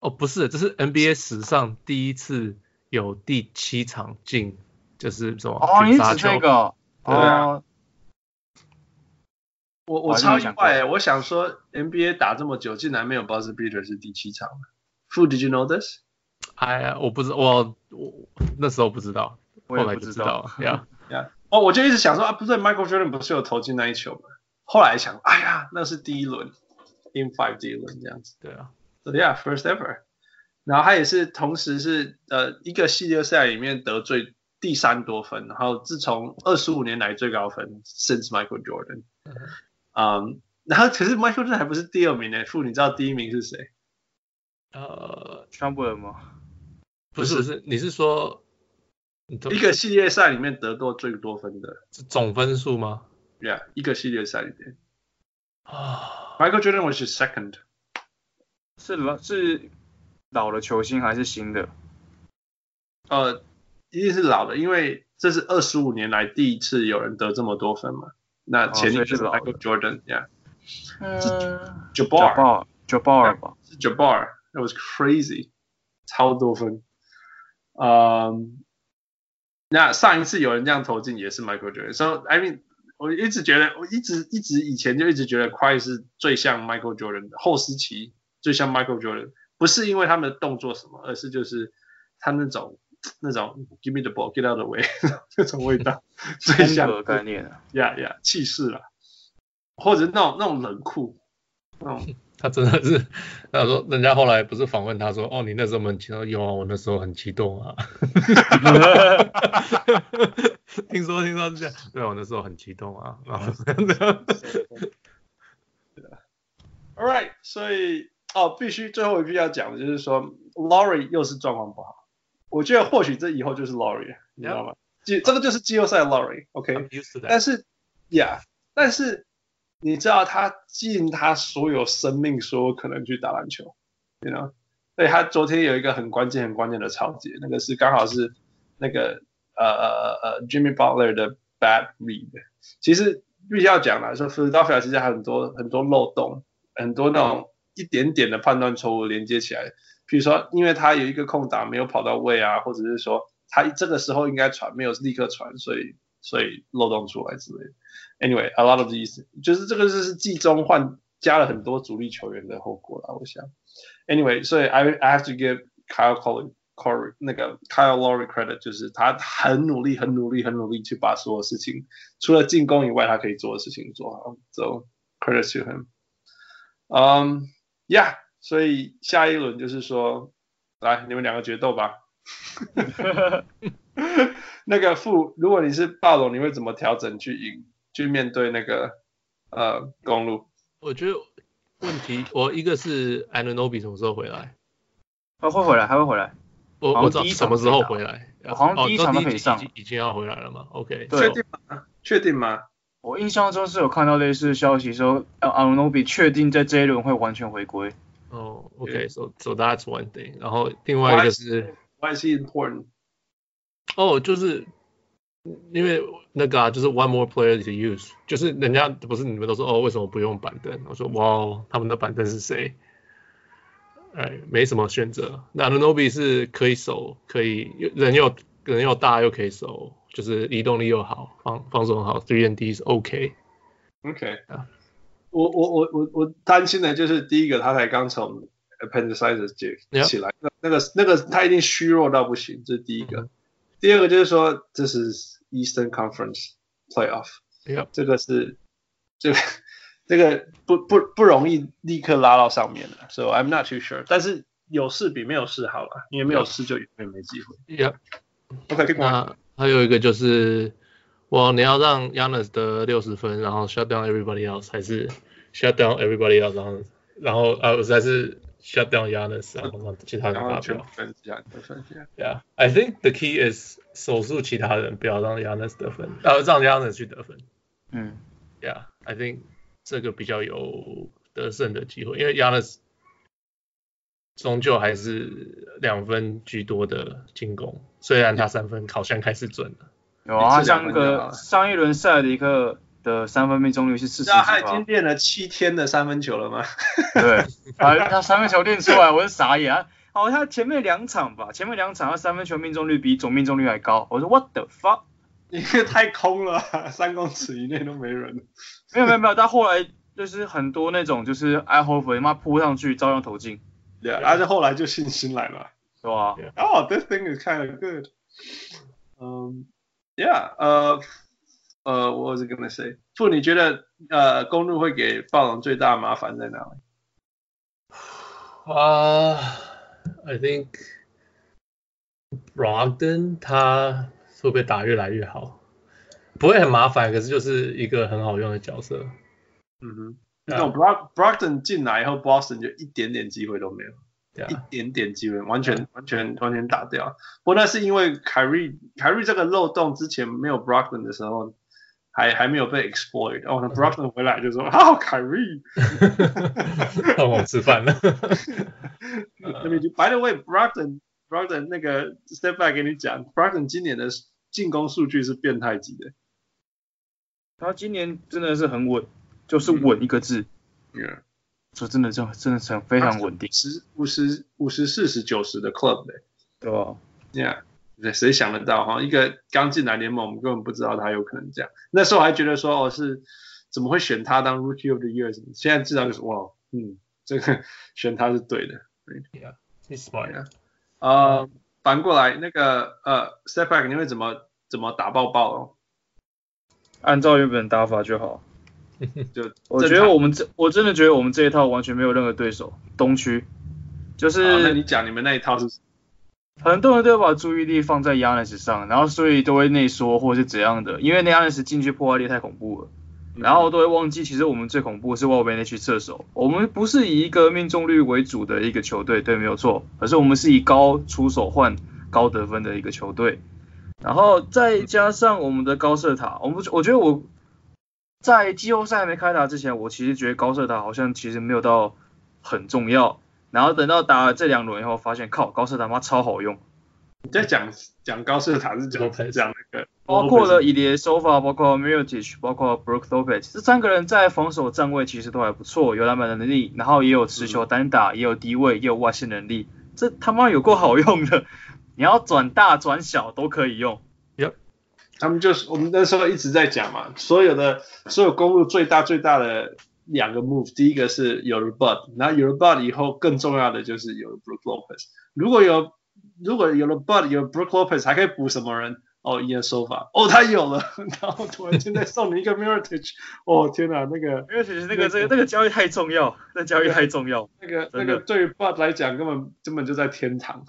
哦，不是，这是 NBA 史上第一次有第七场进，就是什么？哦，你指这个？对啊。我我超意外，我想说 NBA 打这么久，竟然没有 buzzer beater 是第七场。Fu, did you know this？哎呀，我不知道，我我那时候不知道，后来就知道了。[LAUGHS] 呀呀，哦，我就一直想说啊，不是 Michael Jordan 不是有投进那一球吗？后来想，哎呀，那是第一轮，In Five 第一轮这样子。对啊。So yeah, first ever。然后他也是同时是呃一个系列赛里面得最第三多分，然后自从二十五年来最高分，since Michael Jordan。嗯，然后可是 Michael Jordan 还不是第二名呢，Fu，你知道第一名是谁？呃，川普尔吗？不是，不是，你是说一个系列赛里面得过最多分的总分数吗？Yeah，一个系列赛里面。啊，Michael Jordan was second。是老是老的球星还是新的？呃，一定是老的，因为这是二十五年来第一次有人得这么多分嘛。那前一次是 Michael Jordan，Yeah。嗯，Jabbar，Jabbar 吧，是 Jabbar。That was crazy，超多分。嗯、um,，那上一次有人这样投进也是 Michael Jordan。So I mean，我一直觉得，我一直一直以前就一直觉得 Kawhi 是最像 Michael Jordan 的后时期。最像 Michael Jordan，不是因为他们的动作什么，而是就是他那种那种 Give me the ball, get out of the way 那种味道，最像的概念啊，呀呀，气势了，或者那种那种冷酷，那种他真的是，他说人家后来不是访问他说，哦，你那时候很激动，有啊，我那时候很激动啊，[LAUGHS] 听说听说是这样，对，我那时候很激动啊，然后真的，All right，所以。哦，必须最后一句要讲的就是说，Laurie 又是状况不好。我觉得或许这以后就是 Laurie，你知道吗？季 Yeah. 这个就是季后赛 Laurie，OK？、Okay? 但是，Yeah，但是你知道他尽他所有生命所有可能去打篮球，你知道？所以他昨天有一个很关键、很关键的抄截，那个是刚好是那个呃呃呃 Jimmy Butler 的 bad read。其实必须要讲啦，说 Philadelphia 其实还很多很多漏洞，很多那种。一点点的判断错误连接起来，比如说，因为他有一个空档没有跑到位啊，或者是说他这个时候应该传没有立刻传，所以所以漏洞出来之类的。Anyway，a lot of these 就是这个就是季中换加了很多主力球员的后果了，我想。Anyway，所以 I I have to give Kyle Lowry Corey 那个 Kyle Lowry credit，就是他很努力、很努力、很努力去把所有事情除了进攻以外他可以做的事情做好。So credit to him。嗯。呀，yeah, 所以下一轮就是说，来你们两个决斗吧。[LAUGHS] [LAUGHS] 那个副，如果你是暴龙，你会怎么调整去赢，去面对那个呃公路？我觉得问题，我一个是 Anunoby 什么时候回来？哦，会回来，还会回来。我我找什么时候回来？好像第一场都可以上，已经已经要回来了吗？OK，确定吗？确定吗？我印象中是有看到类似消息说，Anunoby 确定在这一轮会完全回归。哦、oh,，OK，so so that's one thing。然后另外一个是，Why is he important？哦，oh, 就是因为那个啊，就是 one more player to use，就是人家不是你们都说哦，为什么不用板凳？我说哇，他们的板凳是谁？哎，没什么选择。那 Anunoby 是可以守，可以人又人又大又可以守。就是移动力又好，防防守很好，three and D 是 OK。OK 啊，我我我我我担心的就是第一个，他才刚从 appendicitis 解起来，那.那个那个他一定虚弱到不行，这是第一个。Mm hmm. 第二个就是说，这是 Eastern Conference Playoff，Yep. 这个是这个这个不不不容易立刻拉到上面的，So [LAUGHS] I'm not too sure。但是有事比没有事好了，因为没有事就永远没机会。Yeah。OK，那。还有一个就是，哇，你要让 Giannis 得六十分，然后 shut down everybody else，还是 shut down everybody else，然后然后呃，还是 shut down Giannis，然后让其他人发表。Yeah，I think the key is 守住其他人，不要让 Giannis 得分，呃，让 Giannis 去得分。嗯，Yeah，I think 这个比较有得胜的机会，因为 Giannis 终究还是两分居多的进攻，虽然他三分好像开始准了。有啊，他像个上一轮赛迪克的三分命中率是四十。他已经练了七天的三分球了吗？对，他他三分球练出来，我是傻眼啊！哦，他前面两场吧，前面两场他三分球命中率比总命中率还高。我说 What the fuck？因为太空了，三公尺以内都没人。没有没有没有，他后来就是很多那种就是爱后卫妈扑上去照样投进。对啊，而且后来就信心来了，是吧？哦，This thing is kind of good。嗯，Yeah，呃呃 was I gonna say？傅，你觉得呃公路会给暴龙最大的麻烦在哪里？啊、uh,，I think Brogden 他会不会打越来越好？不会很麻烦，可是就是一个很好用的角色。嗯哼，那种 Brog Brogdon 进来以后，Boston 就一点点机会都没有.一点点机会，完全.完全完全打掉。不过那是因为凯瑞凯瑞这个漏洞之前没有 Brogden 的时候，还还没有被 exploit。哦，那 Brogdon 回来就说：“好、oh,，凯瑞，让我吃饭了。[LAUGHS] ”By the way，Brogdon Brogdon 那个 step back 给你讲，Brogdon 今年的进攻数据是变态级的。他今年真的是很稳，就是稳一个字。嗯、yeah.，说真的，真真的是非常稳定。十五十五十四十九十的 club 的，对吧？Yeah，谁想得到哈？一个刚进来联盟，我们根本不知道他有可能这样。那时候还觉得说，哦，是怎么会选他当 Rookie of the Year？现在知道就是哇，嗯，这个 [LAUGHS] 选他是对的。Yeah，he's smart。呃、uh,，反过来那个呃，Step Back，你会怎么怎么打爆爆哦？按照原本打法就好 [LAUGHS] [LAUGHS] 就我觉得我们这我真的觉得我们这一套完全没有任何对手。东区就是、啊、那你讲你们那一套是？很多人都会把注意力放在 Giannis 上，然后所以都会内缩或是怎样的，因为那 Giannis 进去破坏力太恐怖了，然后都会忘记其实我们最恐怖的是外边那群射手。我们不是以一个命中率为主的一个球队，对，没有错，可是我们是以高出手换高得分的一个球队。然后再加上我们的高射塔，我们我觉得我在季后赛还没开打之前，我其实觉得高射塔好像其实没有到很重要。然后等到打了这两轮以后，发现靠高射塔妈超好用。你在讲讲高射塔是怎么讲那个？[LAUGHS] 包括了伊迪手法，包括 Mirotic，包括 Brook Lopez，这三个人在防守站位其实都还不错，有篮板的能力，然后也有持球单打，也有低位，也有外线能力，这他妈有够好用的。你要转大转小都可以用，Yep. 他们就是我们那时候一直在讲嘛，所有的所有公路最大最大的两个 move，第一个是有了 Bud，然后有了 Bud 以后更重要的就是有了 Brook Lopez。如果有如果有了 Bud 有了 Brook Lopez 还可以补什么人？哦，Ilyasova，哦他有了，[LAUGHS] 然后突然间再送你一个 Mirotic，哦天哪，那个 [LAUGHS] Mirotic 那个这个那个交易太重要，那交易太重要，那个那个对于 Bud 来讲根本根本就在天堂。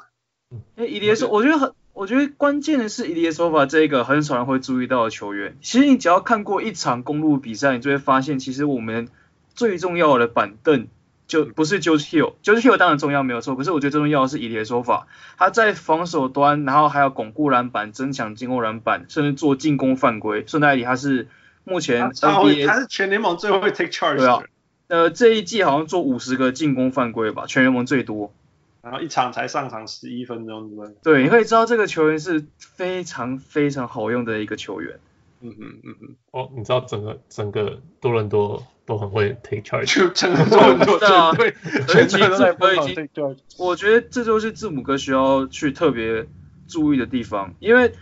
哎，伊迪说，我觉得很，我觉得关键的是伊迪说法这个很少人会注意到的球员。其实你只要看过一场公路比赛，你就会发现，其实我们最重要的板凳就不是 George Hill，George Hill 当然重要没有错，可是我觉得最重要的是以的说法，他在防守端，然后还有巩固篮板、增强进攻篮板，甚至做进攻犯规。顺带一提，他是目前 NBA 他是全联盟最会 take charge 的。对啊，呃，这一季好像做五十个进攻犯规吧，全联盟最多。然后一场才上场十一分钟，对不对？对，你可以知道这个球员是非常非常好用的一个球员。嗯嗯嗯嗯。哦，你知道整个整个多伦多都很会 take charge，就整个多伦多 [LAUGHS] 对，全场都在疯狂 take charge。我觉得这就是字母哥需要去特别注意的地方，因为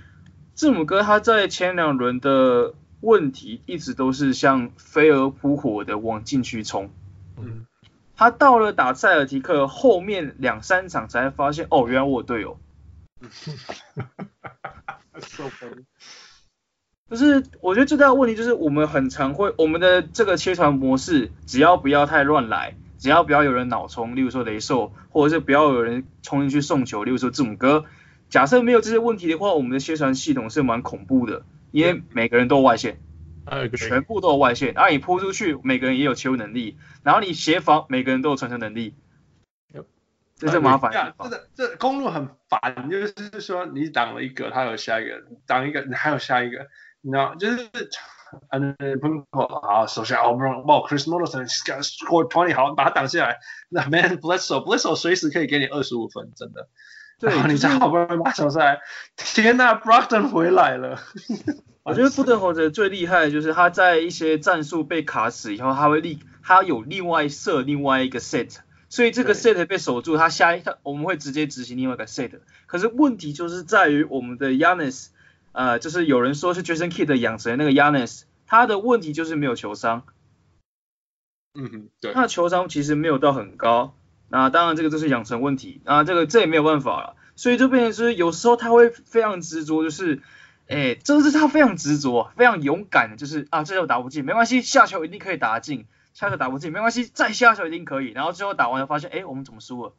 字母哥他在前两轮的问题一直都是像飞蛾扑火的往禁区冲。嗯。他到了打塞尔提克后面两三场才发现，哦，原来我队友。[LAUGHS] [LAUGHS] 就是我觉得最大的问题就是我们很常会我们的这个切传模式，只要不要太乱来，只要不要有人脑冲，例如说雷兽，或者是不要有人冲进去送球，例如说字母哥。假设没有这些问题的话，我们的切传系统是蛮恐怖的，因为每个人都有外线。全部都有外线，然后你扑出去，每个人也有切入能力，然后你协防，每个人都有传球能力。这是麻烦。这个这公路很烦，就是说你挡了一个，他有下一个，挡一个，你还有下一个，你知道，就是嗯，喷口好，首先好不容易，哇，Chris Middleton，he's got score twenty，好，把他挡下来。那 Man，Bledsoe，Bledsoe [LAUGHS] 随时可以给你二十五分，真的。对，你再好不容易把球下来，天呐 b r o c k t o n 回来了。我觉得布登霍泽最厉害的就是他在一些战术被卡死以后，他会立，他有另外设另外一个 set，所以这个 set 被守住，他下一他我们会直接执行另外一个 set。可是问题就是在于我们的 Giannis，呃，就是有人说是 Jason Kidd 养成那个 Giannis，他的问题就是没有球商。嗯哼，对。他的球商其实没有到很高，那当然这个就是养成问题，啊，这个这也没有办法了，所以就变成是有时候他会非常执着，就是。哎，这是他非常执着、非常勇敢的，就是啊，这球打不进没关系，下球一定可以打进，下球打不进没关系，再下球一定可以，然后最后打完了发现，哎，我们怎么输了？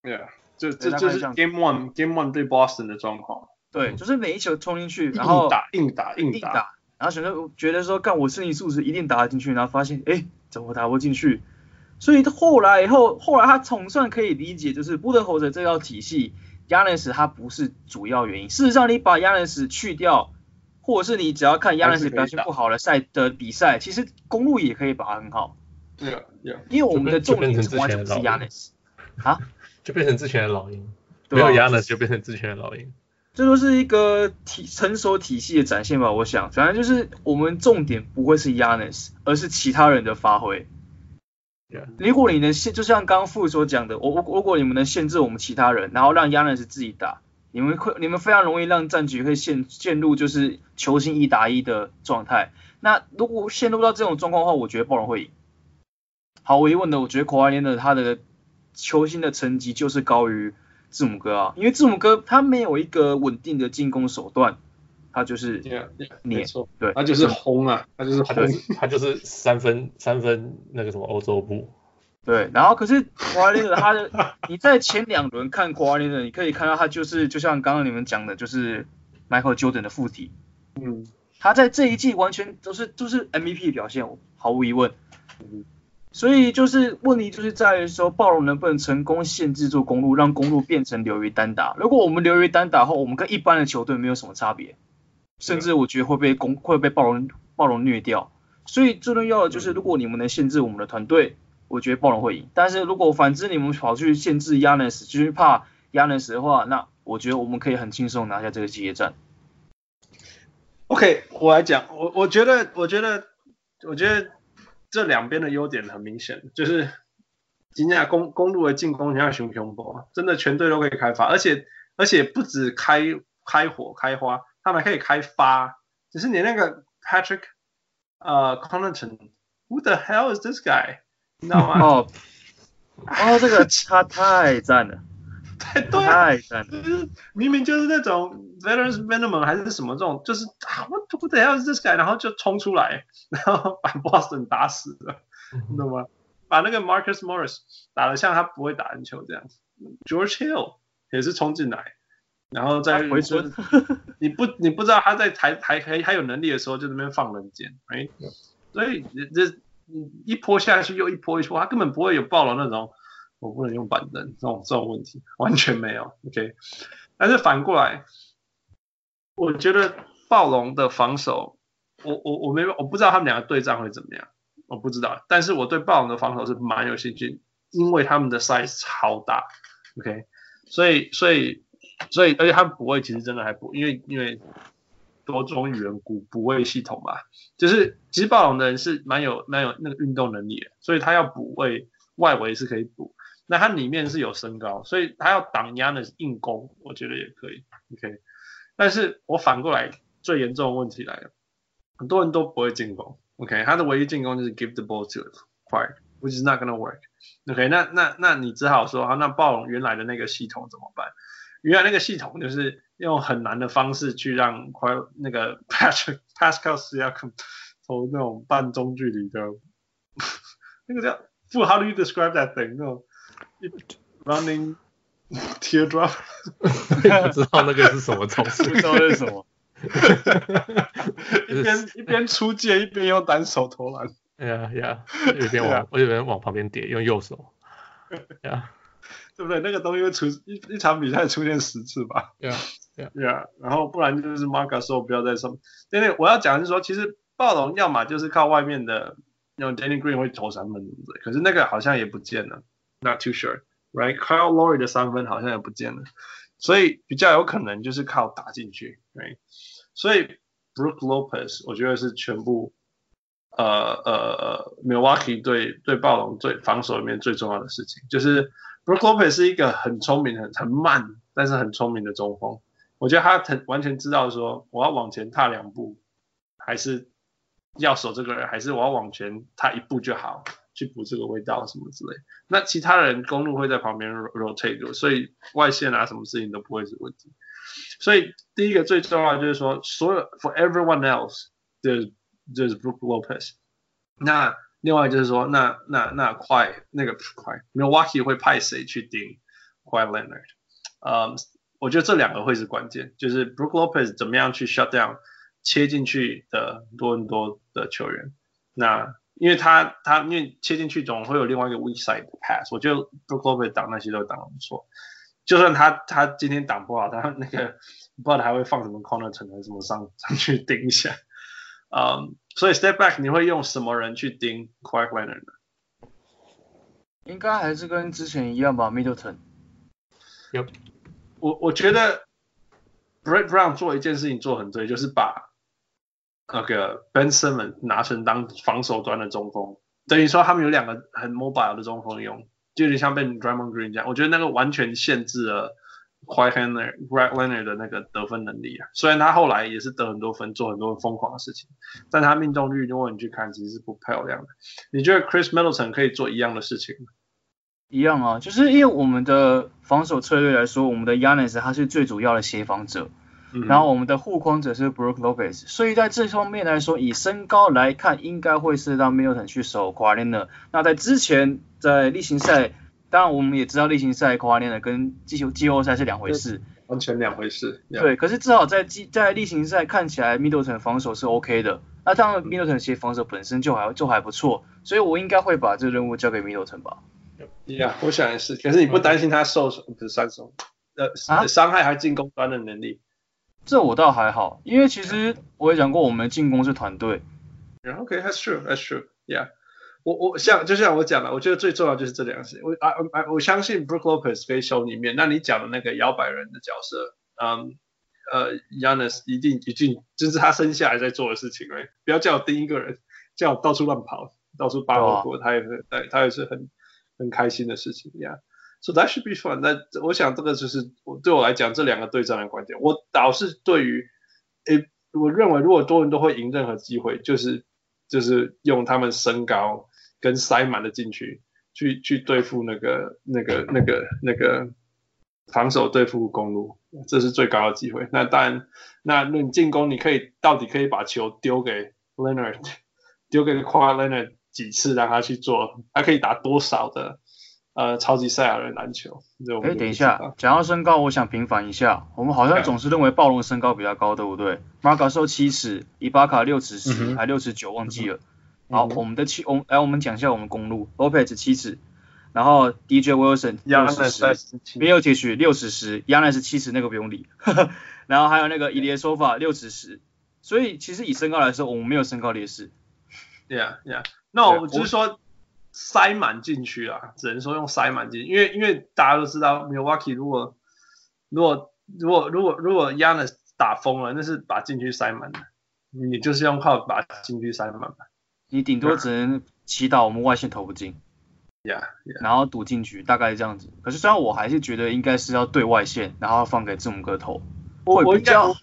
对啊，这这就是 Game One Game One 对 Boston 的状况。对，就是每一球冲进去，然后硬打硬打硬打，然后选择觉得说，干我身体素质一定打得进去，然后发现，哎，怎么打不进去？所以后来以后，后来他总算可以理解，就是布德侯的这套体系。Giannis 他不是主要原因。事实上，你把 Giannis 去掉，或者是你只要看 Giannis 表现不好的赛的比赛，其实公路也可以打很好。对啊，对啊。因为我们的重点完全不是 Giannis 啊，就变成之前的老鹰。没有 Giannis 就变成之前的老鹰。这都是一个体成熟体系的展现吧？我想，反正就是我们重点不会是 Giannis，而是其他人的发挥。如果你能限，就像刚刚傅所讲的，我我如果你们能限制我们其他人，然后让 Giannis 自己打，你们会你们非常容易让战局会陷陷入就是球星一打一的状态。那如果陷入到这种状况的话，我觉得暴龙会赢。毫无疑问的，我觉得可莱的他的球星的成绩就是高于字母哥啊，因为字母哥他没有一个稳定的进攻手段。他就是没错，对，他就是轰啊，他就是轰，[LAUGHS] 他就是三分三分那个什么欧洲步，对，然后可是华莱士他的，你在前两轮看华莱士，你可以看到他就是就像刚刚你们讲的，就是 Michael Jordan 的附体，嗯，他在这一季完全都是都是 MVP 表现，毫无疑问，所以就是问题就是在于说暴龙能不能成功限制住公路，让公路变成流于单打，如果我们流于单打后，我们跟一般的球队没有什么差别。甚至我觉得会被攻会被暴龙暴龙虐掉，所以最重要的就是如果你们能限制我们的团队，我觉得暴龙会赢。但是如果反之你们跑去限制 Giannis，就是怕 Giannis 的话，那我觉得我们可以很轻松拿下这个系列战。OK，我来讲，我我觉得我觉得我觉得这两边的优点很明显，就是今天公公路的进攻像熊熊波，真的全队都可以开发，而且而且不止开开火开花。他们可以开发，只是你那个 Patrick，呃、Connaughton，Who the hell is this guy？你知道吗？哦，哦，这个差太赞了，太 [LAUGHS] 对，太赞了，就是明明就是那种 Veterans Minimum 还是什么这种，就是 Who the hell this guy？然后就冲出来，[LAUGHS] 然后把 Boston 打死了，你懂吗？把那个 Marcus Morris 打得像他不会打篮球这样子，George Hill 也是冲进来。然后再回春，[LAUGHS] 你不你不知道他在还还还还有能力的时候就那边放冷箭，哎，所以这一波下去又一波一波，他根本不会有暴龙那种我不能用板凳这种这种问题，完全没有，OK。但是反过来，我觉得暴龙的防守，我我我没我不知道他们两个对战会怎么样，我不知道，但是我对暴龙的防守是蛮有兴趣，因为他们的 size 超大，OK，所以所以。所以，而且他们补位其实真的还不，因为因为多种语言补补位系统嘛，就是其实暴龙的人是蛮有蛮有那个运动能力的，所以他要补位外围是可以补，那他里面是有身高，所以他要挡压的硬攻，我觉得也可以，OK。但是我反过来最严重的问题来了，很多人都不会进攻，OK，他的唯一进攻就是 give the ball to quiet，which is not gonna work，OK，那那那你只好说啊，那暴龙原来的那个系统怎么办？原来那个系统就是用很难的方式去让快那个 Patrick [LAUGHS] Pascal Siakam 投那种半中距离的，[LAUGHS] 那个叫 How do you describe that thing？那种 running [LAUGHS] teardrop？[LAUGHS] 不知道那个是什么东西，不知道那是什么。[LAUGHS] 一边一边出界，一边用单手投篮。哎呀呀，一边往我一边往旁边叠，用右手。呀。对不对？那个东西会出一一场比赛出现十次吧？对啊，对啊。然后不然就是 Marc Gasol 不要在上面。对对，我要讲的是说，其实暴龙要么就是靠外面的那种 Danny Green 会投三分什么的，可是那个好像也不见了，Not too sure，right？Kyle Lowry 的三分好像也不见了，所以比较有可能就是靠打进去，right？所以 Brook Lopez 我觉得是全部呃呃 Milwaukee 对对暴龙最防守里面最重要的事情，就是 Brook Lopez 是一个很聪明、很很慢，但是很聪明的中锋。我觉得他很完全知道说，我要往前踏两步，还是要守这个人，还是我要往前踏一步就好，去补这个味道什么之类。那其他人公路会在旁边 rotate，所以外线啊什么事情都不会是问题。所以第一个最重要的就是说，所有 for everyone else，就是就是 Brook Lopez。那另外就是说，那那那快那个快，Milwaukee 会派谁去盯 Kawhi Leonard？嗯。我觉得这两个会是关键，就是 Brook Lopez 怎么样去 shut down 切进去的多伦多的球员。那因为他他因为切进去总会有另外一个 weak side pass，我觉得 Brook Lopez 挡那些都挡得不错。就算他他今天挡不好，他那个不知道他还会放什么 corner 层还是什么上上去盯一下。嗯、um,，所以 step back 你会用什么人去盯 Kawhi Leonard 呢？应该还是跟之前一样吧，Middleton。有。我我觉得 Brett Brown 做一件事情做很对，就是把那个 Ben Simmons 拿成当防守端的中锋，等于说他们有两个很 mobile 的中锋用，就有点像被 Draymond Green 这样。我觉得那个完全限制了 Kawhi Leonard、Kawhi Leonard 的那个得分能力啊。虽然他后来也是得很多分，做很多疯狂的事情，但他命中率如果你去看，其实是不漂亮的。你觉得 Chris Middleton 可以做一样的事情吗？一样啊，就是因为我们的防守策略来说，我们的 Yannis 他是最主要的协防者，嗯、然后我们的护框者是 Brook Lopez，所以在这方面来说，以身高来看，应该会是让 Middleton 去守 Kawhi Leonard。那在之前在例行赛，当然我们也知道例行赛 Kawhi Leonard 跟季球季后赛是两回事，完全两回事。对，可是至少在季在例行赛看起来 Middleton 防守是 OK 的，那当然 Middleton 协防守本身就还就还不错，所以我应该会把这个任务交给 Middleton 吧。呀、yeah，我想也是，可是你不担心他受伤不是伤手，呃，伤害还进攻端的能力？这我倒还好，因为其实我也讲过，我们进攻是团队。Yeah, OK，that's true，that's true，yeah。我我像就像我讲的，我觉得最重要就是这两件事。我啊啊，我相信 Brook Lopez 可以守里面。那你讲的那个摇摆人的角色，嗯呃，Giannis 一定一定就是他生下来在做的事情，哎，不要叫我盯一个人，叫我到处乱跑，到处扒火锅，他也是，他也是很。很开心的事情呀 So that should be fun。那我想这个就是我对我来讲这两个对战的观点。我倒是对于，诶，我认为如果多人都会赢任何机会，就是就是用他们身高跟塞满的进去去去对付那个那个那个那个防守对付公路，这是最高的机会。那当然，那那你进攻你可以到底可以把球丢给 Leonard，丢给 Kawhi Leonard。几次让他去做，他可以打多少的呃超级赛亚人篮球？哎，等一下，讲到身高，我想平反一下，我们好像总是认为暴龙身高比较高，对不对？马卡兽七尺，伊巴卡六尺十、嗯，还六尺九，忘记了。嗯、好，我们的七，我来我们讲一下我们公路，Lopez 七尺，然后 DJ Wilson 六尺十，Mirotic 六十十，Giannis 七尺，那个不用理。[LAUGHS] 然后还有那个 Ilyasova 六尺十，所以其实以身高来说，我们没有身高劣势。Yeah, yeah. 那我只是说塞满进去啊，只能说用塞满进去，因为因为大家都知道，Milwaukee 如果如果如果如果如果 Giannis 打疯了，那是把禁区塞满的，你就是用靠把禁区塞满吧。你顶多只能祈祷我们外线投不进，yeah, yeah. 然后赌进去，大概是这样子。可是虽然我还是觉得应该是要对外线，然后放给字母哥投，我比较。我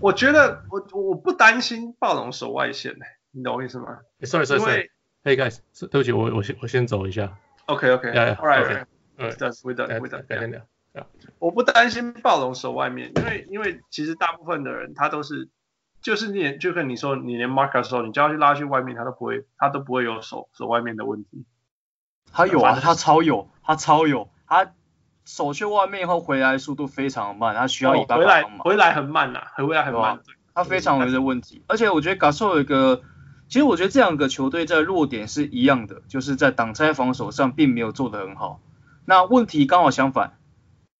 我觉得我我不担心暴龙守外线的、欸。你懂我意思吗？Sorry, sorry, sorry. Hey guys，对不起，我我先我先走一下。OK, OK. Yeah, all right. That's we done, we done. 改天聊。我不担心暴龙守外面，因为因为其实大部分的人他都是，就是你就跟你说，你连 marker 的时候，你叫他去拉去外面，他都不会，他都不会有守守外面的问题。他有啊，他超有，他超有，他守去外面以后回来速度非常慢，他需要一帮忙。回来回来很慢呐、啊，回来很慢。他非常有的问题，而且我觉得 Gasol 有一个。其实我觉得这两个球队在弱点是一样的，就是在挡拆防守上并没有做得很好。那问题刚好相反，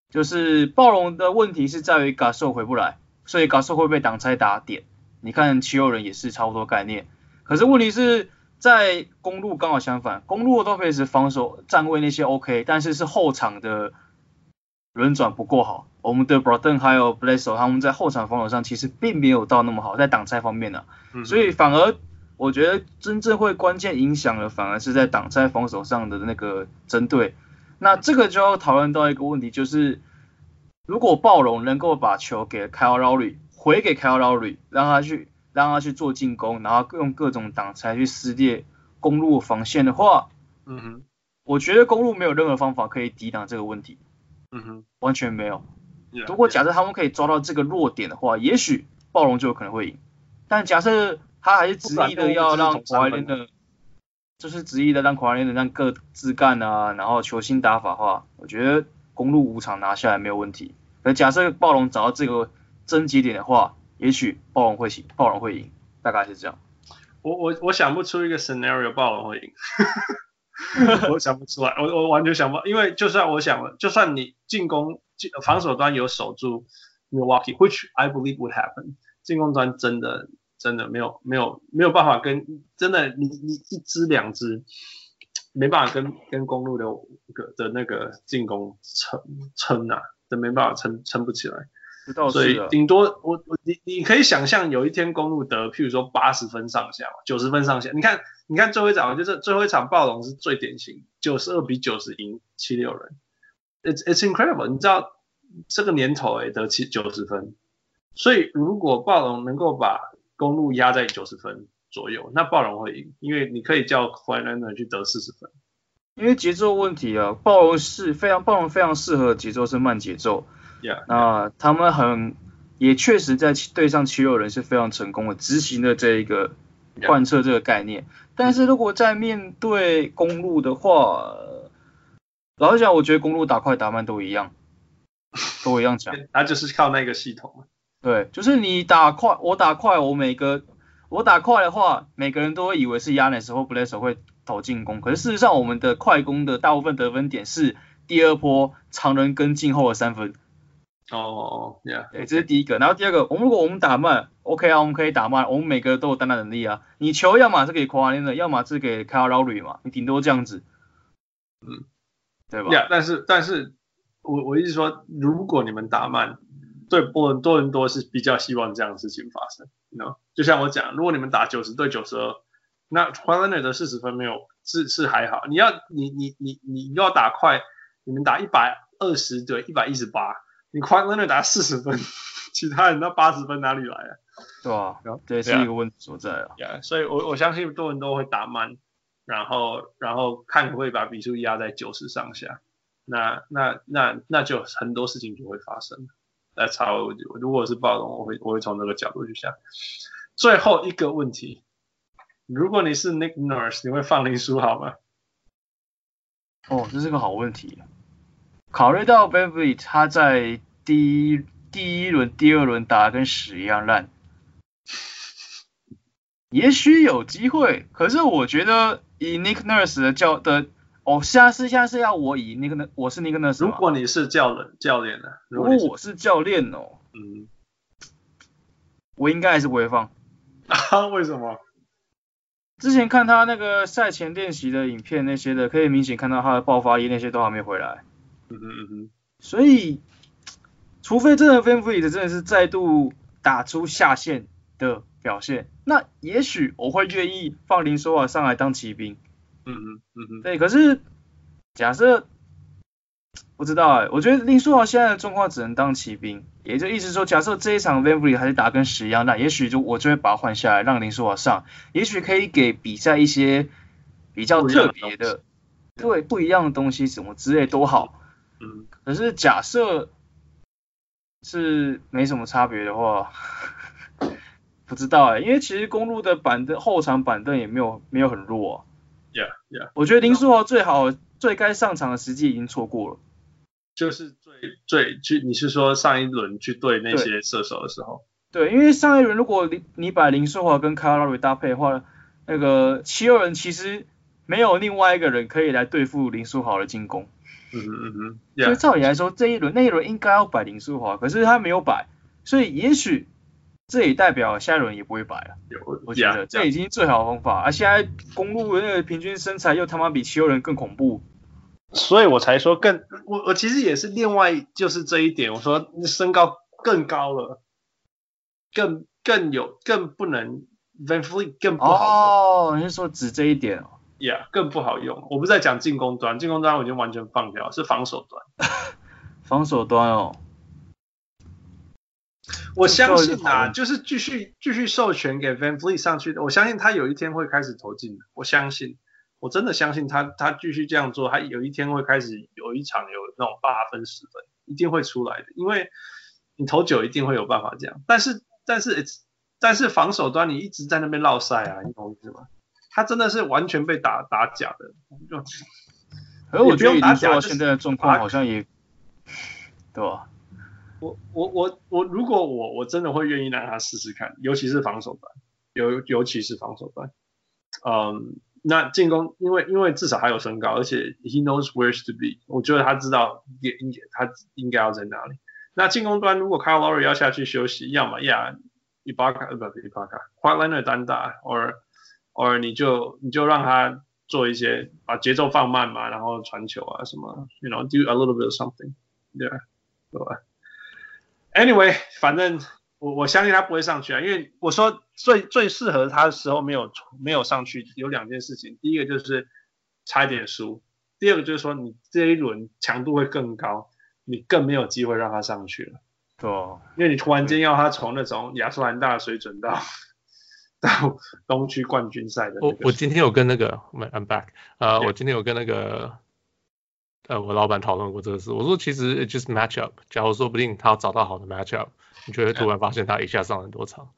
就是暴龙的问题是在于 Gasol 回不来，所以 Gasol 会被挡拆打点。你看七六人也是差不多概念。可是问题是在公路刚好相反，公路的多菲斯防守站位那些 OK，但是是后场的轮转不够好。我们的 Brogdon 还有 Bledsoe 他们在后场防守上其实并没有到那么好，在挡拆方面呢、啊嗯，所以反而我觉得真正会关键影响的反而是在挡拆防守上的那个针对。那这个就要讨论到一个问题，就是如果暴龙能够把球给 Kyle Lowry 回给 Kyle Lowry 让他去。让他去做进攻，然后用各种挡拆去撕裂公路防线的话，嗯哼，我觉得公路没有任何方法可以抵挡这个问题，嗯哼，完全没有。如果假设他们可以抓到这个弱点的话也许暴龙就有可能会赢。但假设他还是执意的要让华联的，就是执意的让华联的让各自干啊，然后球星打法的话，我觉得公路五场拿下来没有问题。而假设暴龙找到这个症结点的话，也许暴龙会赢，暴龙会赢，大概是这样。我我我想不出一个 scenario 暴龙会赢，我想不出来，我我完全想不，因为就算我想了，就算你进攻进防守端有守住 Milwaukee，which I believe would happen，进攻端真的真的没有没有没有办法跟真的你你一支两支没办法跟跟公路的个的那个进攻撑撑啊，真没办法撑撑不起来。所以顶多我我你你可以想象有一天公路得譬如说八十分上下，九十分上下。你看你看最后一场就是最后一场暴龙是最典型，九十二比九十赢七六人。It's it's incredible，你知道这个年头诶得七九十分，所以如果暴龙能够把公路压在九十分左右，那暴龙会赢，因为你可以叫 Kawhi 去得四十分。因为节奏问题啊，暴龙是非常暴龙非常适合节奏是慢节奏。Yeah, 那他们很也确实在对上七六人是非常成功的执行的这一个贯彻这个概念。但是如果在面对公路的话，老实讲，我觉得公路打快打慢都一样，都一样强。[LAUGHS] 他就是靠那个系统。对，就是你打快，我打快，我每个我打快的话，每个人都会以为是 Giannis 或 Bledsoe 会投进攻，可是事实上我们的快攻的大部分得分点是第二波长人跟进后的三分。哦哦，Yeah，对，这是第一个。然后第二个，我们如果我们打慢，OK 啊，我们可以打慢，我们每个都有单打能力啊。你球要么是给的，要么是给 Lowry 嘛，你顶多这样子，嗯，对吧？Yeah，但是但是我我意思说，如果你们打慢，对波多伦多是比较希望这样的事情发生，you know? 就像我讲，如果你们打九十对九十二，那 Kawhi 的四十分没有是是还好，你要你你你你要打快，你们打一百二十对一百一十八。你快乐的打四十分，[LAUGHS] 其他人那八十分哪里来啊？对啊，这是一个问题所在啊。Yeah, 所以我我相信多人多会打慢，然后然后看可不可以把比数压在九十上下，那那那那就很多事情就会发生。来查我，如果是暴龙，我会我会从这个角度去想。最后一个问题，如果你是 Nick Nurse，你会放林书豪吗？哦，这是个好问题。考虑到 VanVleet 他在第一第一轮、第二轮打得跟屎一样烂，也许有机会。可是我觉得以 Nick Nurse 的教的，哦，现在是现在是要我以 Nick 我是 Nick Nurse。如果你是教练教练呢？如果我是教练哦，嗯，我应该还是不会放。啊？[LAUGHS] 为什么？之前看他那个赛前练习的影片那些的，可以明显看到他的爆发力那些都还没回来。嗯哼嗯哼，所以，除非真的 VanVleet 真的是再度打出下线的表现，那也许我会愿意放林书豪上来当骑兵。嗯嗯嗯嗯，对，可是假设不知道哎、欸，我觉得林书豪现在的状况只能当骑兵，也就意思说，假设这一场 VanVleet 还是打跟屎一样，那也许就我就会把他换下来，让林书豪上，也许可以给比赛一些比较特别的，对，不一样的东西，什么之类都好。嗯，可是假设是没什么差别的话，[LAUGHS] 不知道哎、欸，因为其实公路的板凳后场板凳也没有没有很弱、啊。Yeah, yeah。我觉得林书豪最好最该上场的时机已经错过了。就是最最去，你是说上一轮去对那些射手的时候？对，对因为上一轮如果你你把林书豪跟 Lowry 搭配的话，那个七六人其实没有另外一个人可以来对付林书豪的进攻。嗯哼嗯哼，所以照理来说，这一轮那一轮应该要摆林书豪，可是他没有摆，所以也许这也代表下一轮也不会摆了。有，我觉得这已经最好的方法。而、啊、现在公路的那个平均身材又他妈比七六人更恐怖，所以我才说更我我其实也是另外就是这一点，我说身高更高了，更更有更不能 Van Fleet 更不好哦，你是说指这一点哦？Yeah，更不好用。我不是在讲进攻端，进攻端我已经完全放掉，是防守端。[LAUGHS] 防守端哦。我相信啊，就是继续继续授权给 Van Fleet 上去的，我相信他有一天会开始投进的。我相信，我真的相信他，他继续这样做，他有一天会开始有一场有那种八分十分，一定会出来的。因为你投久一定会有办法这样，但是但是但是防守端你一直在那边绕赛啊，你懂我意思吗？他真的是完全被打打假的，就。而我觉得打假现在的状况好像也，对吧？我我我我如果我我真的会愿意让他试试看，尤其是防守端，尤尤其是防守端，嗯，那进攻因为因为至少还有身高，而且 he knows where to be，我觉得他知道应他应该要在哪里。那进攻端如果 Kyle Lowry 要下去休息，要么呀伊巴卡呃不伊巴卡 Kawhi Leonard 单打，or or 你就你就让他做一些把节奏放慢嘛，然后传球啊什么，you know do a little bit of something，对吧？？Anyway，反正我我相信他不会上去啊，因为我说最最适合他的时候没有没有上去，有两件事情，第一个就是差一点输，第二个就是说你这一轮强度会更高，你更没有机会让他上去了。对，因为你突然间要他从那种亚特兰大的水准到到东区冠军赛的、那个。我我今天有跟那个，I'm back，呃、uh，我今天有跟那个。呃，我老板讨论过这个事，我说其实 just match up，假如说不定他要找到好的 match up，你就会突然发现他一下上很多场。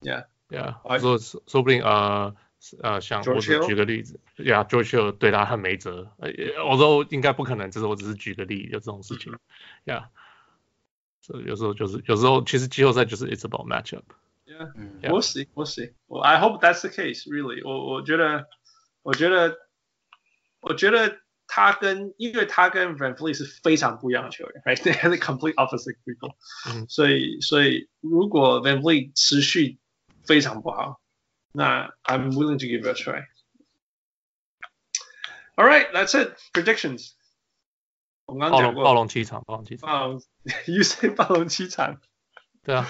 Yeah，Yeah，说说不定呃呃，像我只举个例子，Yeah，George Hill 对他很没辙，我说应该不可能，这是我只是举个例，有这种事情。Yeah，所以有时候就是有时候其实季后赛就是 it's about match up。Yeah，we'll see，we'll see。I hope that's the case. Really，我我觉得，我觉得，我觉得。他跟，因为他跟 VanVleet 是非常不一样的球员，right？They [LAUGHS] are the complete opposite people。嗯。所以，所以如果 VanVleet 持续非常不好，那 I'm willing to give it a try。All right, that's it. Predictions。我们刚刚讲过。暴龙七场，暴龙七场。暴龙，You say [LAUGHS] 暴龙七场？对啊，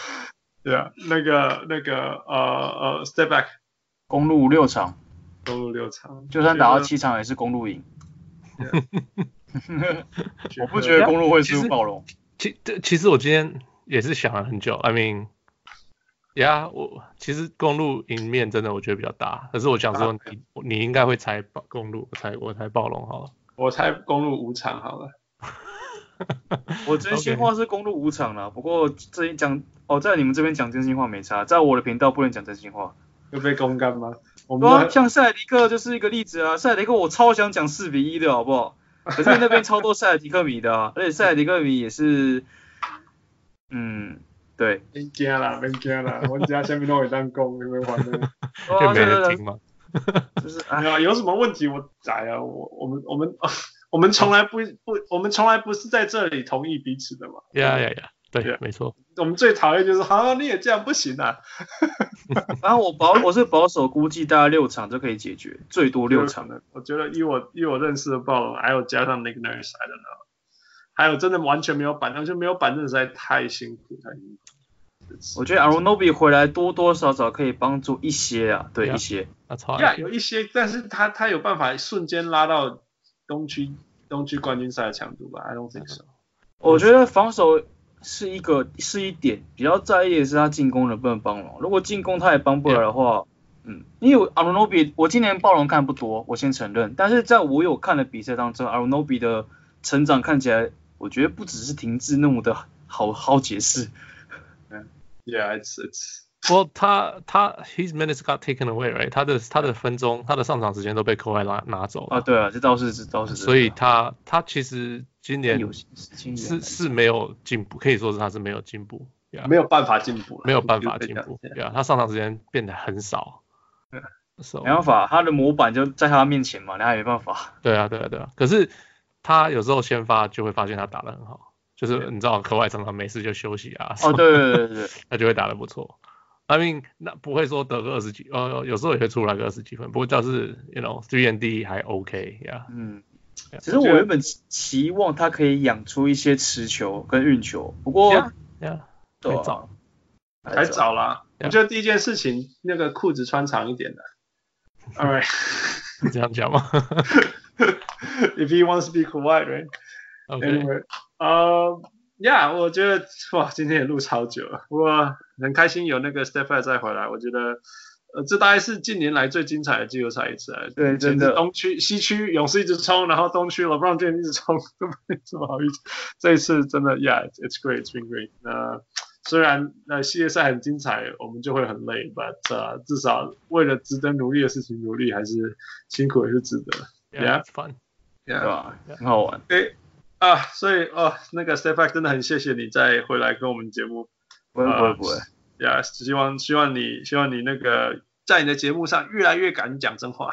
对啊，那个那个呃呃，Step back。公鹿六场。公鹿六场。就算打到七场，也是公鹿赢。 [LAUGHS] 我不觉得公路会输暴龙。其其其实我今天也是想了很久。I mean，呀、yeah，我其实公路赢面真的我觉得比较大。可是我想说你应该会猜公路，我猜我猜暴龙好了。我猜公路五场好了。[LAUGHS] 我真心话是公路五场了，不过这一讲哦，在你们这边讲真心话没差，在我的频道不能讲真心话。又被公干吗？我们、啊、像塞尔提克就是一个例子啊，塞尔提克我超想讲四比一的好不好？可是那边超多塞尔提克迷的啊，[LAUGHS] 而且塞尔提克迷也是，嗯，对。别惊啦，别惊啦，我家下面都会当公，你们玩的 [LAUGHS] 就 [LAUGHS] 没人听吗？就是啊，有什么问题我宰啊，我我们我们我们从来不不，我们从来不是在这里同意彼此的嘛。呀呀呀。对，对没错。我们最讨厌就是，好、啊，你也这样不行啊。[LAUGHS] 然后我保，我是保守估计大概六场就可以解决，最多六场的。我觉得以我以我认识的暴龙，还有加上 Nick Nurse，I don't know，还有真的完全没有板凳，就没有板凳实在太辛苦太辛苦。我觉得 Arunobi 回来多多少少可以帮助一些啊，对 yeah, 一些。啊，超。呀，有一些，但是他他有办法瞬间拉到东区东区冠军赛的强度吧？I don't think so。我觉得防守。是一个是一点比较在意的是他进攻能不能帮忙。如果进攻他也帮不来的话，嗯，因为阿鲁诺比我今年暴龙看不多，我先承认。但是在我有看的比赛当中阿鲁诺比的成长看起来，我觉得不只是停滞那么的好好解释。Yeah, it's it's. 不，他他 his minutes got taken away, right？他的他的分钟，他的上场时间都被 Kawhi 拿拿走了。啊，对啊，这倒是这倒是。所以他他其实今年是是没有进步，可以说是他是没有进步，yeah, 没有办法进步，没有办法进步。对啊，他上场时间变得很少。So, 没办法，他的模板就在他面前嘛，那也没办法。对啊，对啊，对啊。可是他有时候先发就会发现他打得很好，就是你知道 Kawhi 常常没事就休息啊。哦，对对对对，他 [LAUGHS] 就会打得不错。I mean，那不会说得个二十几，呃，有时候也会出来个二十几分，不过倒是，you know，three and D 还 OK 呀、yeah。嗯，其实我原本期望他可以养出一些持球跟运球，不过，yeah, yeah, 对还早，还早啦。Yeah. 我觉得第一件事情，那个裤子穿长一点的。All right，[LAUGHS] 这样讲吗？[LAUGHS] If he wants to be quiet, right? Okay. Anyway, 呃、uh,，Yeah，我觉得哇，今天也录超久了，我很开心有那个 Steph Curry 再回来，我觉得呃，这大概是近年来最精彩的季后赛一次了。对，真的。东区、西区勇士一直冲，然后东区 LeBron James 一直冲，都 [LAUGHS] 没什么好意思。这一次真的，Yeah，it's great，it's been great。那虽然那系列赛很精彩，我们就会很累，but、uh, 至少为了值得努力的事情努力，还是辛苦也是值得。Yeah，it's fun。Yeah，对吧？很好玩。诶啊，所以哦，那个 Step Back 真的很谢谢你再回来跟我们节目。不会不会不会。呀，希望希望你希望你那个在你的节目上越来越敢讲真话。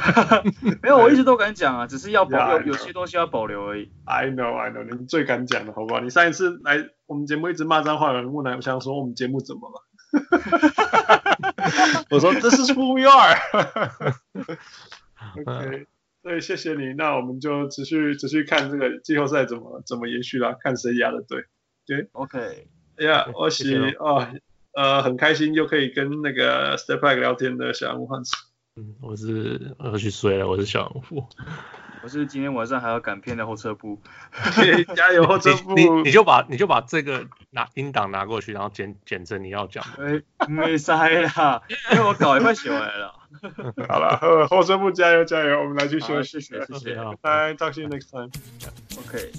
[LAUGHS] 没有，我一直都敢讲啊，只是要保留，有些东西要保留而已。I know I know，你最敢讲的好不好？你上一次来我们节目一直骂脏话，有人问来我想说我们节目怎么了？[LAUGHS] 我说这是 who we are。[LAUGHS] OK。对，谢谢你。那我们就持续持续看这个季后赛怎么怎么延续啦，看谁压的对。对，OK。哎呀，我喜哦，呃，很开心又可以跟那个 Step Back 聊天的小人物汉斯。嗯，我是我要去睡了，我是小人物。我是今天晚上还要赶片的后撤步，加油后撤步。你你就把你就把这个拿音档拿过去，然后剪剪成你要讲的。没塞啦，因为我稿也快写完了。好了，后撤步加油加油，我们来去休息。谢谢谢谢，拜拜，talk to you next time。OK，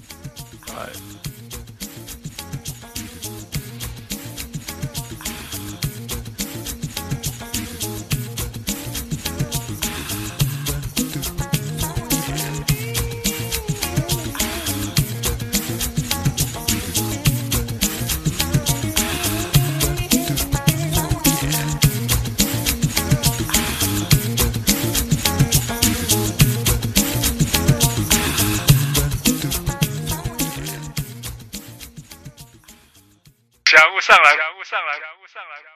感悟上来。感悟上来。感悟上来。